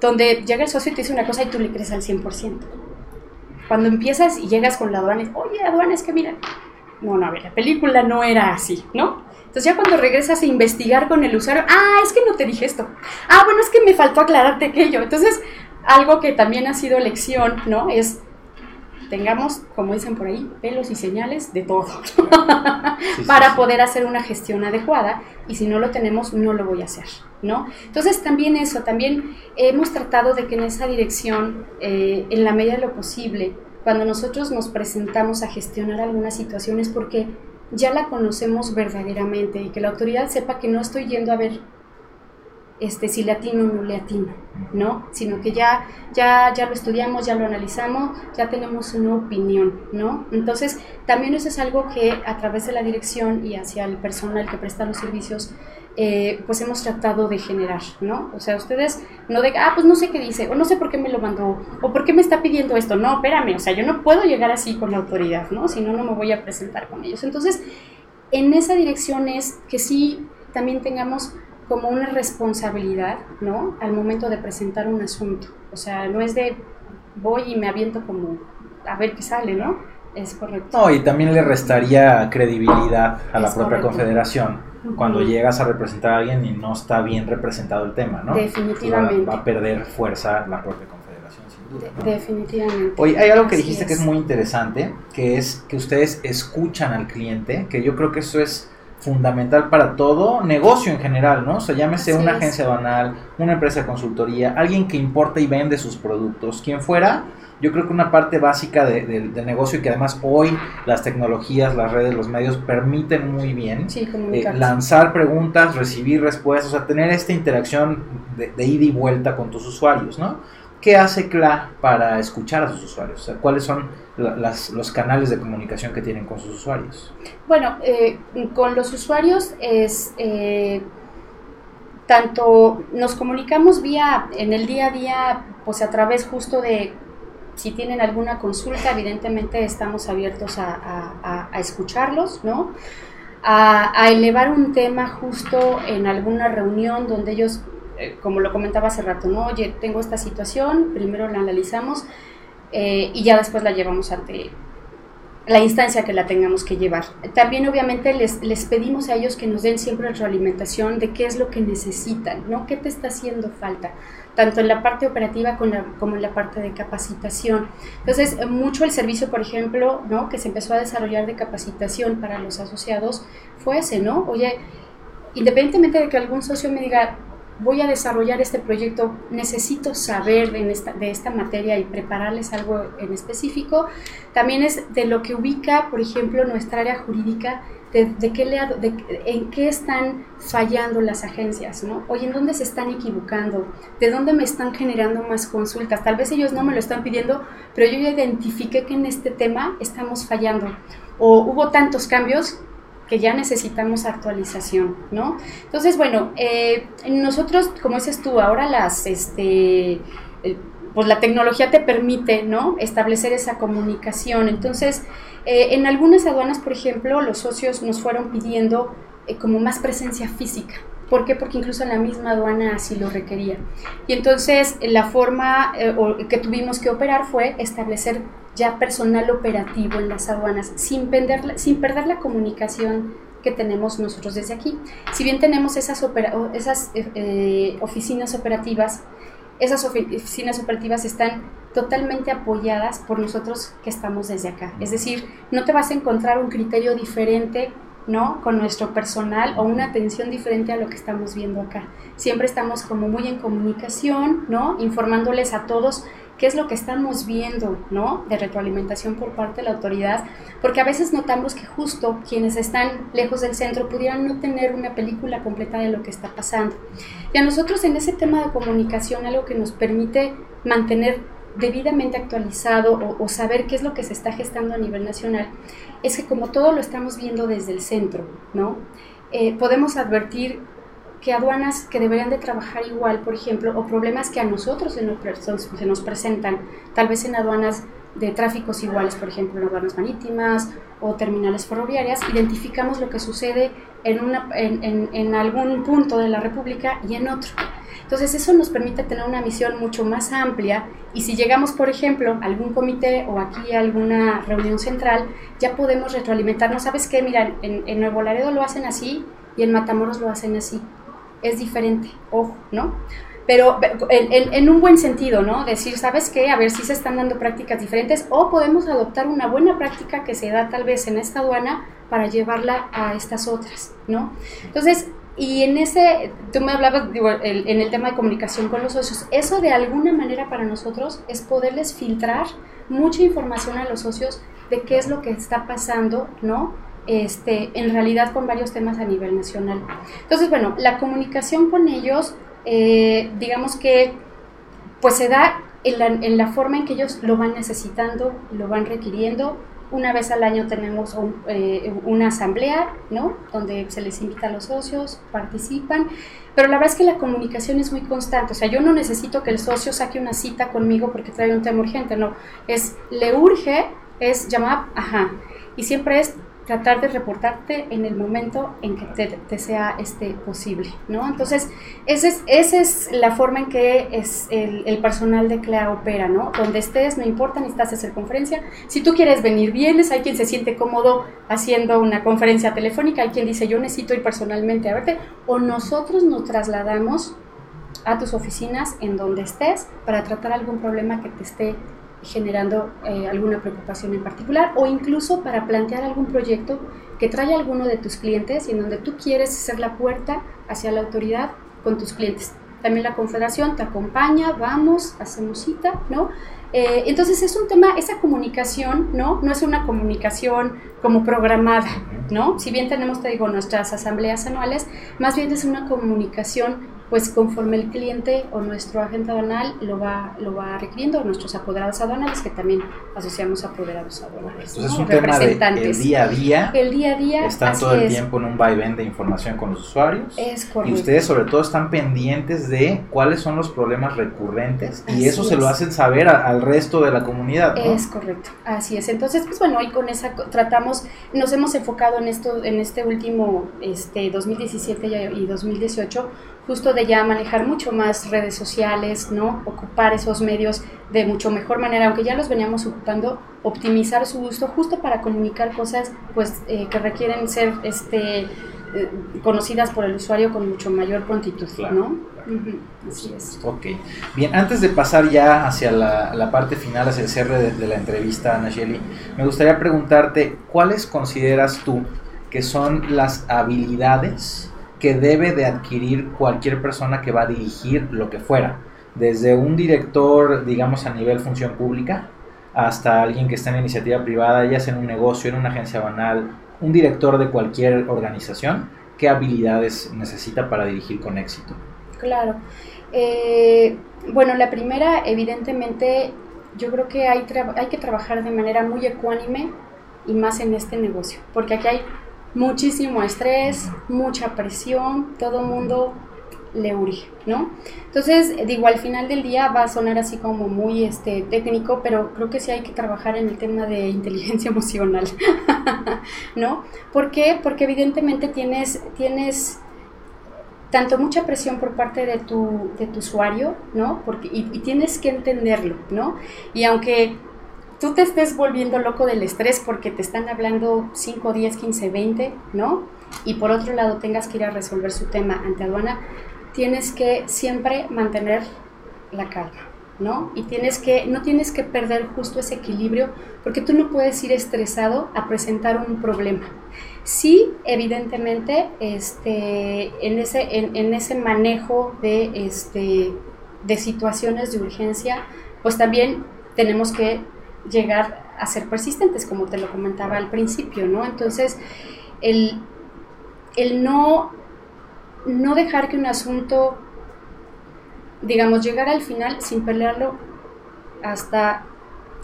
donde llega el socio y te dice una cosa y tú le crees al 100%. Cuando empiezas y llegas con la aduana, oye, aduana, es que mira, no, no, a ver, la película no era así, ¿no? Entonces ya cuando regresas a investigar con el usuario, ah, es que no te dije esto. Ah, bueno, es que me faltó aclararte aquello. Entonces, algo que también ha sido lección, ¿no? Es tengamos, como dicen por ahí, pelos y señales de todo para poder hacer una gestión adecuada y si no lo tenemos no lo voy a hacer, ¿no? Entonces también eso, también hemos tratado de que en esa dirección, eh, en la medida de lo posible, cuando nosotros nos presentamos a gestionar algunas situaciones porque ya la conocemos verdaderamente y que la autoridad sepa que no estoy yendo a ver este, si le atino o no le atino, ¿no? Sino que ya, ya, ya lo estudiamos, ya lo analizamos, ya tenemos una opinión, ¿no? Entonces, también eso es algo que a través de la dirección y hacia el personal que presta los servicios, eh, pues hemos tratado de generar, ¿no? O sea, ustedes no de, ah, pues no sé qué dice, o no sé por qué me lo mandó, o por qué me está pidiendo esto, no, espérame, o sea, yo no puedo llegar así con la autoridad, ¿no? Si no, no me voy a presentar con ellos. Entonces, en esa dirección es que sí también tengamos como una responsabilidad, ¿no? Al momento de presentar un asunto. O sea, no es de voy y me aviento como a ver qué sale, ¿no? Es correcto. No, y también le restaría credibilidad a la propia confederación cuando llegas a representar a alguien y no está bien representado el tema, ¿no? Definitivamente. Va, a perder fuerza la propia confederación, sin duda. Definitivamente. Oye, hay algo que dijiste que es muy interesante, que es que ustedes escuchan al cliente, que yo creo que eso es fundamental para todo negocio en general, ¿no? O sea, llámese una agencia banal, una empresa de consultoría, alguien que importa y vende sus productos, quien fuera, yo creo que una parte básica del de, negocio y que además hoy las tecnologías, las redes, los medios permiten muy bien eh, lanzar preguntas, recibir respuestas, o sea, tener esta interacción de, de ida y vuelta con tus usuarios, ¿no? ¿Qué hace CLA para escuchar a sus usuarios? ¿Cuáles son los canales de comunicación que tienen con sus usuarios? Bueno, eh, con los usuarios es eh, tanto nos comunicamos vía en el día a día, pues a través justo de si tienen alguna consulta, evidentemente estamos abiertos a, escucharlos, ¿no? a elevar un tema justo en alguna reunión donde ellos eh, como lo comentaba hace rato, ¿no? Oye, tengo esta situación, primero la analizamos eh, y ya después la llevamos ante la instancia que la tengamos que llevar. También obviamente les, les pedimos a ellos que nos den siempre retroalimentación de qué es lo que necesitan, ¿no? ¿Qué te está haciendo falta? Tanto en la parte operativa como en la parte de capacitación. Entonces, mucho el servicio, por ejemplo, ¿no? Que se empezó a desarrollar de capacitación para los asociados fue ese, ¿no? Oye, independientemente de que algún socio me diga, voy a desarrollar este proyecto, necesito saber de esta, de esta materia y prepararles algo en específico. También es de lo que ubica, por ejemplo, nuestra área jurídica, de, qué le, de, en qué están fallando las agencias, ¿no? Oye, ¿en dónde se están equivocando? ¿De dónde me están generando más consultas? Tal vez ellos no me lo están pidiendo, pero yo ya identifiqué que en este tema estamos fallando. O hubo tantos cambios que ya necesitamos actualización, ¿no? Entonces, bueno, eh, nosotros, como dices tú, ahora las, este, eh, pues la tecnología te permite, ¿no? Establecer esa comunicación. Entonces, eh, en algunas aduanas, por ejemplo, los socios nos fueron pidiendo como más presencia física. ¿Por qué? Porque incluso la misma aduana así lo requería. Y entonces la forma que tuvimos que operar fue establecer ya personal operativo en las aduanas, sin, perder, sin perder la comunicación que tenemos nosotros desde aquí. Si bien tenemos esas, esas eh, eh, oficinas operativas, esas oficinas operativas están totalmente apoyadas por nosotros que estamos desde acá. Es decir, no te vas a encontrar un criterio diferente ¿no? Con nuestro personal o una atención diferente a lo que estamos viendo acá. Siempre estamos como muy en comunicación, ¿no? Informándoles a todos qué es lo que estamos viendo, ¿no? De retroalimentación por parte de la autoridad, porque a veces notamos que justo quienes están lejos del centro pudieran no tener una película completa de lo que está pasando. Y a nosotros en ese tema de comunicación, algo que nos permite mantener debidamente actualizado o, saber qué es lo que se está gestando a nivel nacional, es que como todo lo estamos viendo desde el centro, ¿no? Eh, podemos advertir que aduanas que deberían de trabajar igual, por ejemplo, o problemas que a nosotros se nos, se nos presentan, tal vez en aduanas de tráficos iguales, por ejemplo, en aduanas marítimas o terminales ferroviarias, identificamos lo que sucede en, una, en, en, algún punto de la República y en otro. Entonces eso nos permite tener una misión mucho más amplia y si llegamos, por ejemplo, a algún comité o aquí a alguna reunión central, ya podemos retroalimentarnos. ¿Sabes qué? Mira, en, en Nuevo Laredo lo hacen así y en Matamoros lo hacen así es diferente, ojo, ¿no? Pero en, un buen sentido, ¿no? Decir, ¿sabes qué? A ver si se están dando prácticas diferentes o podemos adoptar una buena práctica que se da tal vez en esta aduana para llevarla a estas otras, ¿no? Entonces, y en ese, tú me hablabas digo, en el tema de comunicación con los socios, eso de alguna manera para nosotros es poderles filtrar mucha información a los socios de qué es lo que está pasando, ¿no? Este, en realidad con varios temas a nivel nacional. Entonces, bueno, la comunicación con ellos, eh, digamos que, pues se da en la, en la, forma en que ellos lo van necesitando, lo van requiriendo. Una vez al año tenemos eh, una asamblea, ¿no? Donde se les invita a los socios, participan, pero la verdad es que la comunicación es muy constante. O sea, yo no necesito que el socio saque una cita conmigo porque trae un tema urgente, no. Es, le urge, es llamar, ajá. Y siempre es tratar de reportarte en el momento en que te, sea este posible, ¿no? Entonces, esa es, esa es la forma en que es el, personal de CLEA opera, ¿no? Donde estés, no importa, necesitas hacer conferencia. Si tú quieres venir, vienes, hay quien se siente cómodo haciendo una conferencia telefónica, hay quien dice, yo necesito ir personalmente a verte, o nosotros nos trasladamos a tus oficinas en donde estés para tratar algún problema que te esté generando eh, alguna preocupación en particular o incluso para plantear algún proyecto que trae alguno de tus clientes y en donde tú quieres ser la puerta hacia la autoridad con tus clientes. También la confederación te acompaña, vamos, hacemos cita, ¿no? Eh, entonces es un tema, esa comunicación, ¿no? No es una comunicación como programada, ¿no? Si bien tenemos, te digo, nuestras asambleas anuales, más bien es una comunicación pues conforme el cliente o nuestro agente aduanal lo va, lo va requiriendo, nuestros apoderados aduanales, que también asociamos apoderados aduanales. Entonces es un tema de día a día. El día a día. Están todo el tiempo en un vaivén de información con los usuarios. Es correcto. Y ustedes sobre todo están pendientes de cuáles son los problemas recurrentes y eso se lo hacen saber al resto de la comunidad. Es correcto, así es. Entonces, pues bueno, y con esa tratamos, nos hemos enfocado en esto, en este último este, 2017 y 2018 justo de ya manejar mucho más redes sociales, ¿no? Ocupar esos medios de mucho mejor manera, aunque ya los veníamos ocupando, optimizar su uso justo para comunicar cosas pues eh, que requieren ser este eh, conocidas por el usuario con mucho mayor prontitud, ¿no? Así es. Ok. Bien, antes de pasar ya hacia la, parte final, hacia el cierre de, de la entrevista, Ana Shelly, me gustaría preguntarte, ¿cuáles consideras tú que son las habilidades que debe de adquirir cualquier persona que va a dirigir lo que fuera, desde un director, digamos, a nivel función pública, hasta alguien que está en iniciativa privada, ya sea en un negocio, en una agencia banal, un director de cualquier organización, ¿qué habilidades necesita para dirigir con éxito? Claro. Eh, bueno, la primera, evidentemente, yo creo que hay, hay que trabajar de manera muy ecuánime y más en este negocio, porque aquí hay muchísimo estrés, mucha presión, todo mundo le urge, ¿no? Entonces, digo, al final del día va a sonar así como muy este, técnico, pero creo que sí hay que trabajar en el tema de inteligencia emocional, ¿no? ¿Por qué? Porque evidentemente tienes, tienes tanto mucha presión por parte de tu, de tu usuario, ¿no? Porque, y, y tienes que entenderlo, ¿no? Y aunque tú te estés volviendo loco del estrés porque te están hablando 5, 10, 15, 20, ¿no? Y por otro lado tengas que ir a resolver su tema ante aduana, tienes que siempre mantener la calma, ¿no? Y tienes que, no tienes que perder justo ese equilibrio porque tú no puedes ir estresado a presentar un problema. Sí, evidentemente, este, en, ese, en, ese manejo de, este, de situaciones de urgencia, pues también tenemos que llegar a ser persistentes, como te lo comentaba al principio, ¿no? Entonces, el, el no, no dejar que un asunto, digamos, llegar al final sin pelearlo hasta,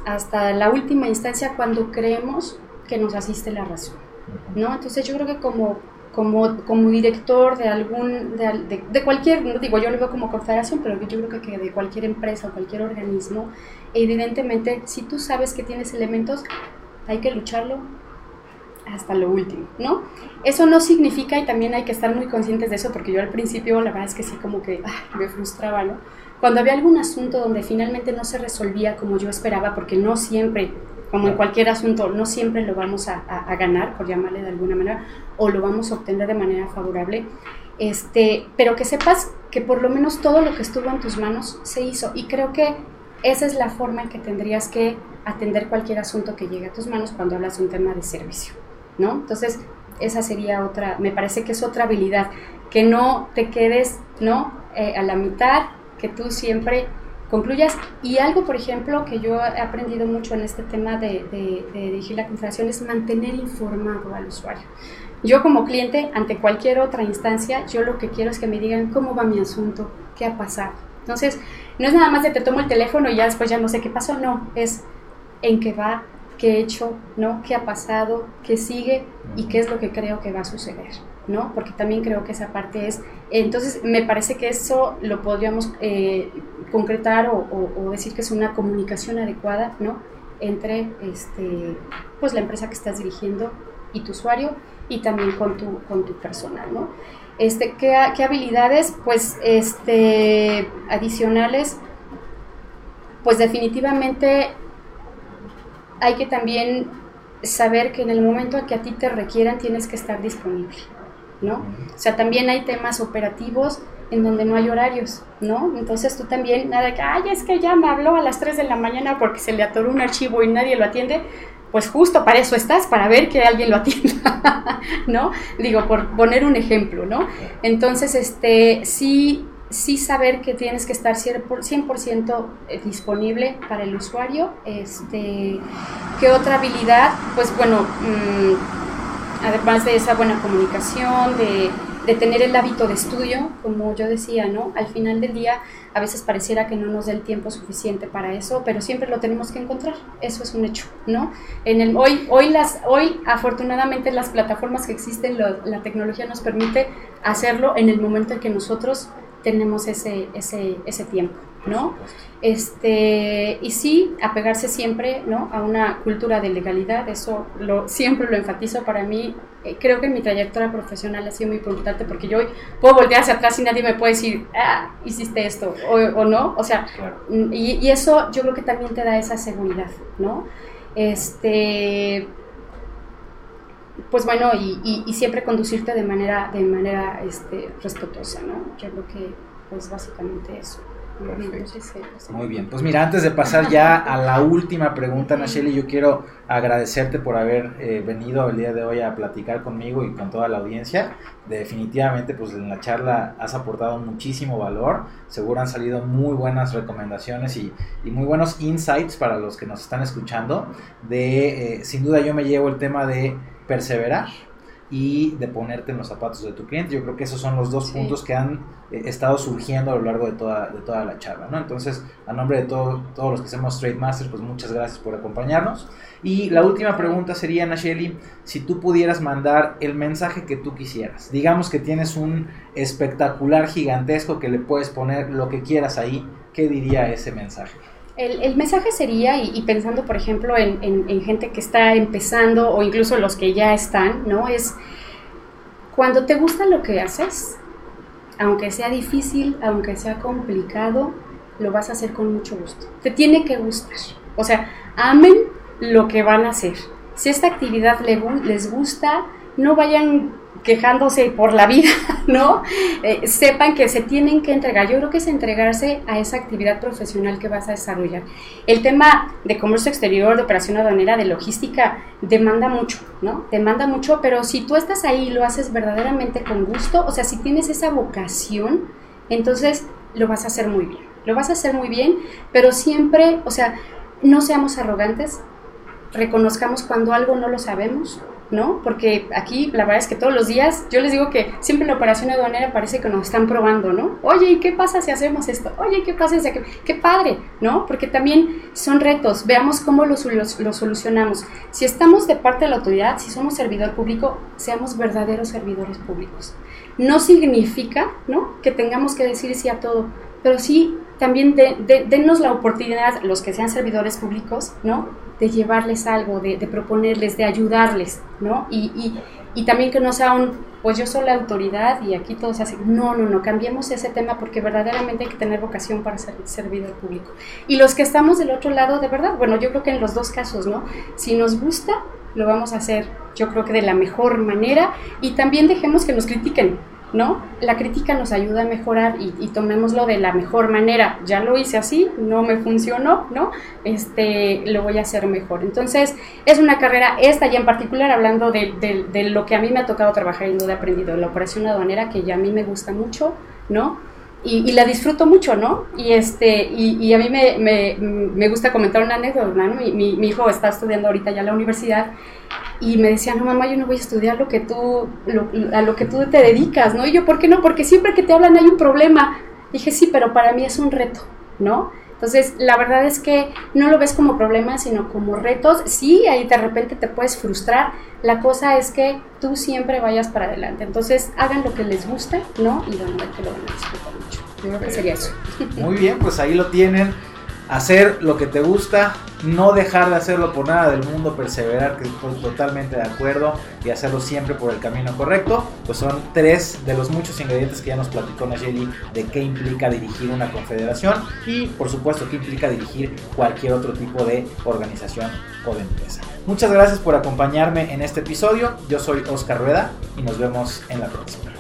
hasta la última instancia cuando creemos que nos asiste la razón, ¿no? Entonces yo creo que como como, como director de algún, de, de, cualquier, no digo, yo lo veo como confederación, pero yo creo que de cualquier empresa o cualquier organismo, evidentemente, si tú sabes que tienes elementos, hay que lucharlo hasta lo último, ¿no? Eso no significa, y también hay que estar muy conscientes de eso, porque yo al principio la verdad es que sí como que me frustraba, ¿no? Cuando había algún asunto donde finalmente no se resolvía como yo esperaba, porque no siempre como en cualquier asunto, no siempre lo vamos a, ganar, por llamarle de alguna manera, o lo vamos a obtener de manera favorable, este, pero que sepas que por lo menos todo lo que estuvo en tus manos se hizo. Y creo que esa es la forma en que tendrías que atender cualquier asunto que llegue a tus manos cuando hablas de un tema de servicio, ¿no? Entonces, esa sería otra, me parece que es otra habilidad, que no te quedes, ¿no? Eh, a la mitad, que tú siempre concluyas. Y algo, por ejemplo, que yo he aprendido mucho en este tema de, dirigir la confederación es mantener informado al usuario. Yo como cliente, ante cualquier otra instancia, yo lo que quiero es que me digan cómo va mi asunto, qué ha pasado. Entonces, no es nada más de te tomo el teléfono y ya después ya no sé qué pasó, no, es en qué va, qué he hecho, ¿no? qué ha pasado, qué sigue y qué es lo que creo que va a suceder. ¿no? Porque también creo que esa parte es, entonces me parece que eso lo podríamos eh, concretar o, decir que es una comunicación adecuada, ¿no? Entre este, pues la empresa que estás dirigiendo y tu usuario y también con tu, con tu personal, ¿no? Este, ¿qué, ¿Qué habilidades? Pues este, adicionales, pues definitivamente hay que también saber que en el momento en que a ti te requieran tienes que estar disponible. ¿no? O sea, también hay temas operativos en donde no hay horarios, ¿no? Entonces tú también, nada que, ay, es que ya me habló a las 3 de la mañana porque se le atoró un archivo y nadie lo atiende, pues justo para eso estás, para ver que alguien lo atienda, ¿no? Digo, por poner un ejemplo, ¿no? Entonces, este, sí, sí saber que tienes que estar 100% eh, disponible para el usuario. Este, ¿Qué otra habilidad? Pues bueno, mm, además de esa buena comunicación, de de tener el hábito de estudio, como yo decía, ¿no? Al final del día a veces pareciera que no nos dé el tiempo suficiente para eso, pero siempre lo tenemos que encontrar, eso es un hecho, ¿no? En el, hoy, hoy, las, hoy afortunadamente las plataformas que existen, la tecnología nos permite hacerlo en el momento en que nosotros tenemos ese, ese, ese tiempo, ¿no? Este, y sí, apegarse siempre ¿no? a una cultura de legalidad, eso lo, siempre lo enfatizo para mí. Eh, creo que en mi trayectoria profesional ha sido muy importante porque yo hoy puedo voltear hacia atrás y nadie me puede decir, ah, hiciste esto o, no. O sea, mm, y, eso yo creo que también te da esa seguridad, ¿no? Este, pues bueno, y, y, siempre conducirte de manera, de manera este, respetuosa, ¿no? Yo creo que, pues básicamente eso. Muy bien, pues mira, antes de pasar ya a la última pregunta, Nacheli, yo quiero agradecerte por haber eh, venido el día de hoy a platicar conmigo y con toda la audiencia. Definitivamente, pues en la charla has aportado muchísimo valor. Seguro han salido muy buenas recomendaciones y, muy buenos insights para los que nos están escuchando. De, eh, sin duda, yo me llevo el tema de perseverar y de ponerte en los zapatos de tu cliente. Yo creo que esos son los dos puntos que han eh, estado surgiendo a lo largo de toda, de toda la charla, ¿no? Entonces, a nombre de todo, todos los que hacemos Trade Masters, pues muchas gracias por acompañarnos. Y la última pregunta sería, Nacheli, si tú pudieras mandar el mensaje que tú quisieras. Digamos que tienes un espectacular gigantesco que le puedes poner lo que quieras ahí, ¿qué diría ese mensaje? El, mensaje sería, y, pensando por ejemplo en, en, gente que está empezando o incluso los que ya están, ¿no? Es cuando te gusta lo que haces, aunque sea difícil, aunque sea complicado, lo vas a hacer con mucho gusto. Te tiene que gustar. O sea, amen lo que van a hacer. Si esta actividad les gusta, no vayan quejándose por la vida, ¿no? Eh, sepan que se tienen que entregar. Yo creo que es entregarse a esa actividad profesional que vas a desarrollar. El tema de comercio exterior, de operación aduanera, de logística, demanda mucho, ¿no? Demanda mucho, pero si tú estás ahí y lo haces verdaderamente con gusto, o sea, si tienes esa vocación, entonces lo vas a hacer muy bien. Lo vas a hacer muy bien, pero siempre, o sea, no seamos arrogantes, reconozcamos cuando algo no lo sabemos, ¿no? Porque aquí la verdad es que todos los días, yo les digo que siempre en la operación aduanera parece que nos están probando, ¿no? Oye, ¿y qué pasa si hacemos esto? Oye, ¿qué pasa si... Qué padre, ¿no? Porque también son retos, veamos cómo los, los, solucionamos. Si estamos de parte de la autoridad, si somos servidor público, seamos verdaderos servidores públicos. No significa, ¿no? Que tengamos que decir sí a todo, pero sí también de, denos la oportunidad, los que sean servidores públicos, ¿no? De llevarles algo, de, proponerles, de ayudarles, ¿no? Y, y, también que no sea un, pues yo soy la autoridad y aquí todo se hace. No, no, no, cambiemos ese tema porque verdaderamente hay que tener vocación para ser servidor público. Y los que estamos del otro lado, de verdad, bueno, yo creo que en los dos casos, ¿no? Si nos gusta, lo vamos a hacer, yo creo que de la mejor manera y también dejemos que nos critiquen ¿no? La crítica nos ayuda a mejorar y, tomémoslo de la mejor manera. Ya lo hice así, no me funcionó, ¿no? Este, lo voy a hacer mejor. Entonces, es una carrera, esta ya en particular, hablando de, lo que a mí me ha tocado trabajar no he aprendido, la operación aduanera, que ya a mí me gusta mucho, ¿no? Y, la disfruto mucho, ¿no? Y, este, y, a mí me, gusta comentar una anécdota, ¿no? Mi, hijo está estudiando ahorita ya en la universidad y me decía, no mamá, yo no voy a estudiar lo que tú, a lo que tú te dedicas, ¿no? Y yo, ¿por qué no? Porque siempre que te hablan hay un problema. Dije, sí, pero para mí es un reto, ¿no? Entonces, la verdad es que no lo ves como problema, sino como retos. Sí, ahí de repente te puedes frustrar. La cosa es que tú siempre vayas para adelante. Entonces, hagan lo que les guste, ¿no? Y bueno, que lo van a disfrutar mucho. Yo creo que sería eso. Muy bien, pues ahí lo tienen hacer lo que te gusta, no dejar de hacerlo por nada del mundo, perseverar, que estoy totalmente de acuerdo, y hacerlo siempre por el camino correcto, pues son tres de los muchos ingredientes que ya nos platicó Nayeli de qué implica dirigir una confederación y por supuesto qué implica dirigir cualquier otro tipo de organización o de empresa. Muchas gracias por acompañarme en este episodio, yo soy Oscar Rueda y nos vemos en la próxima.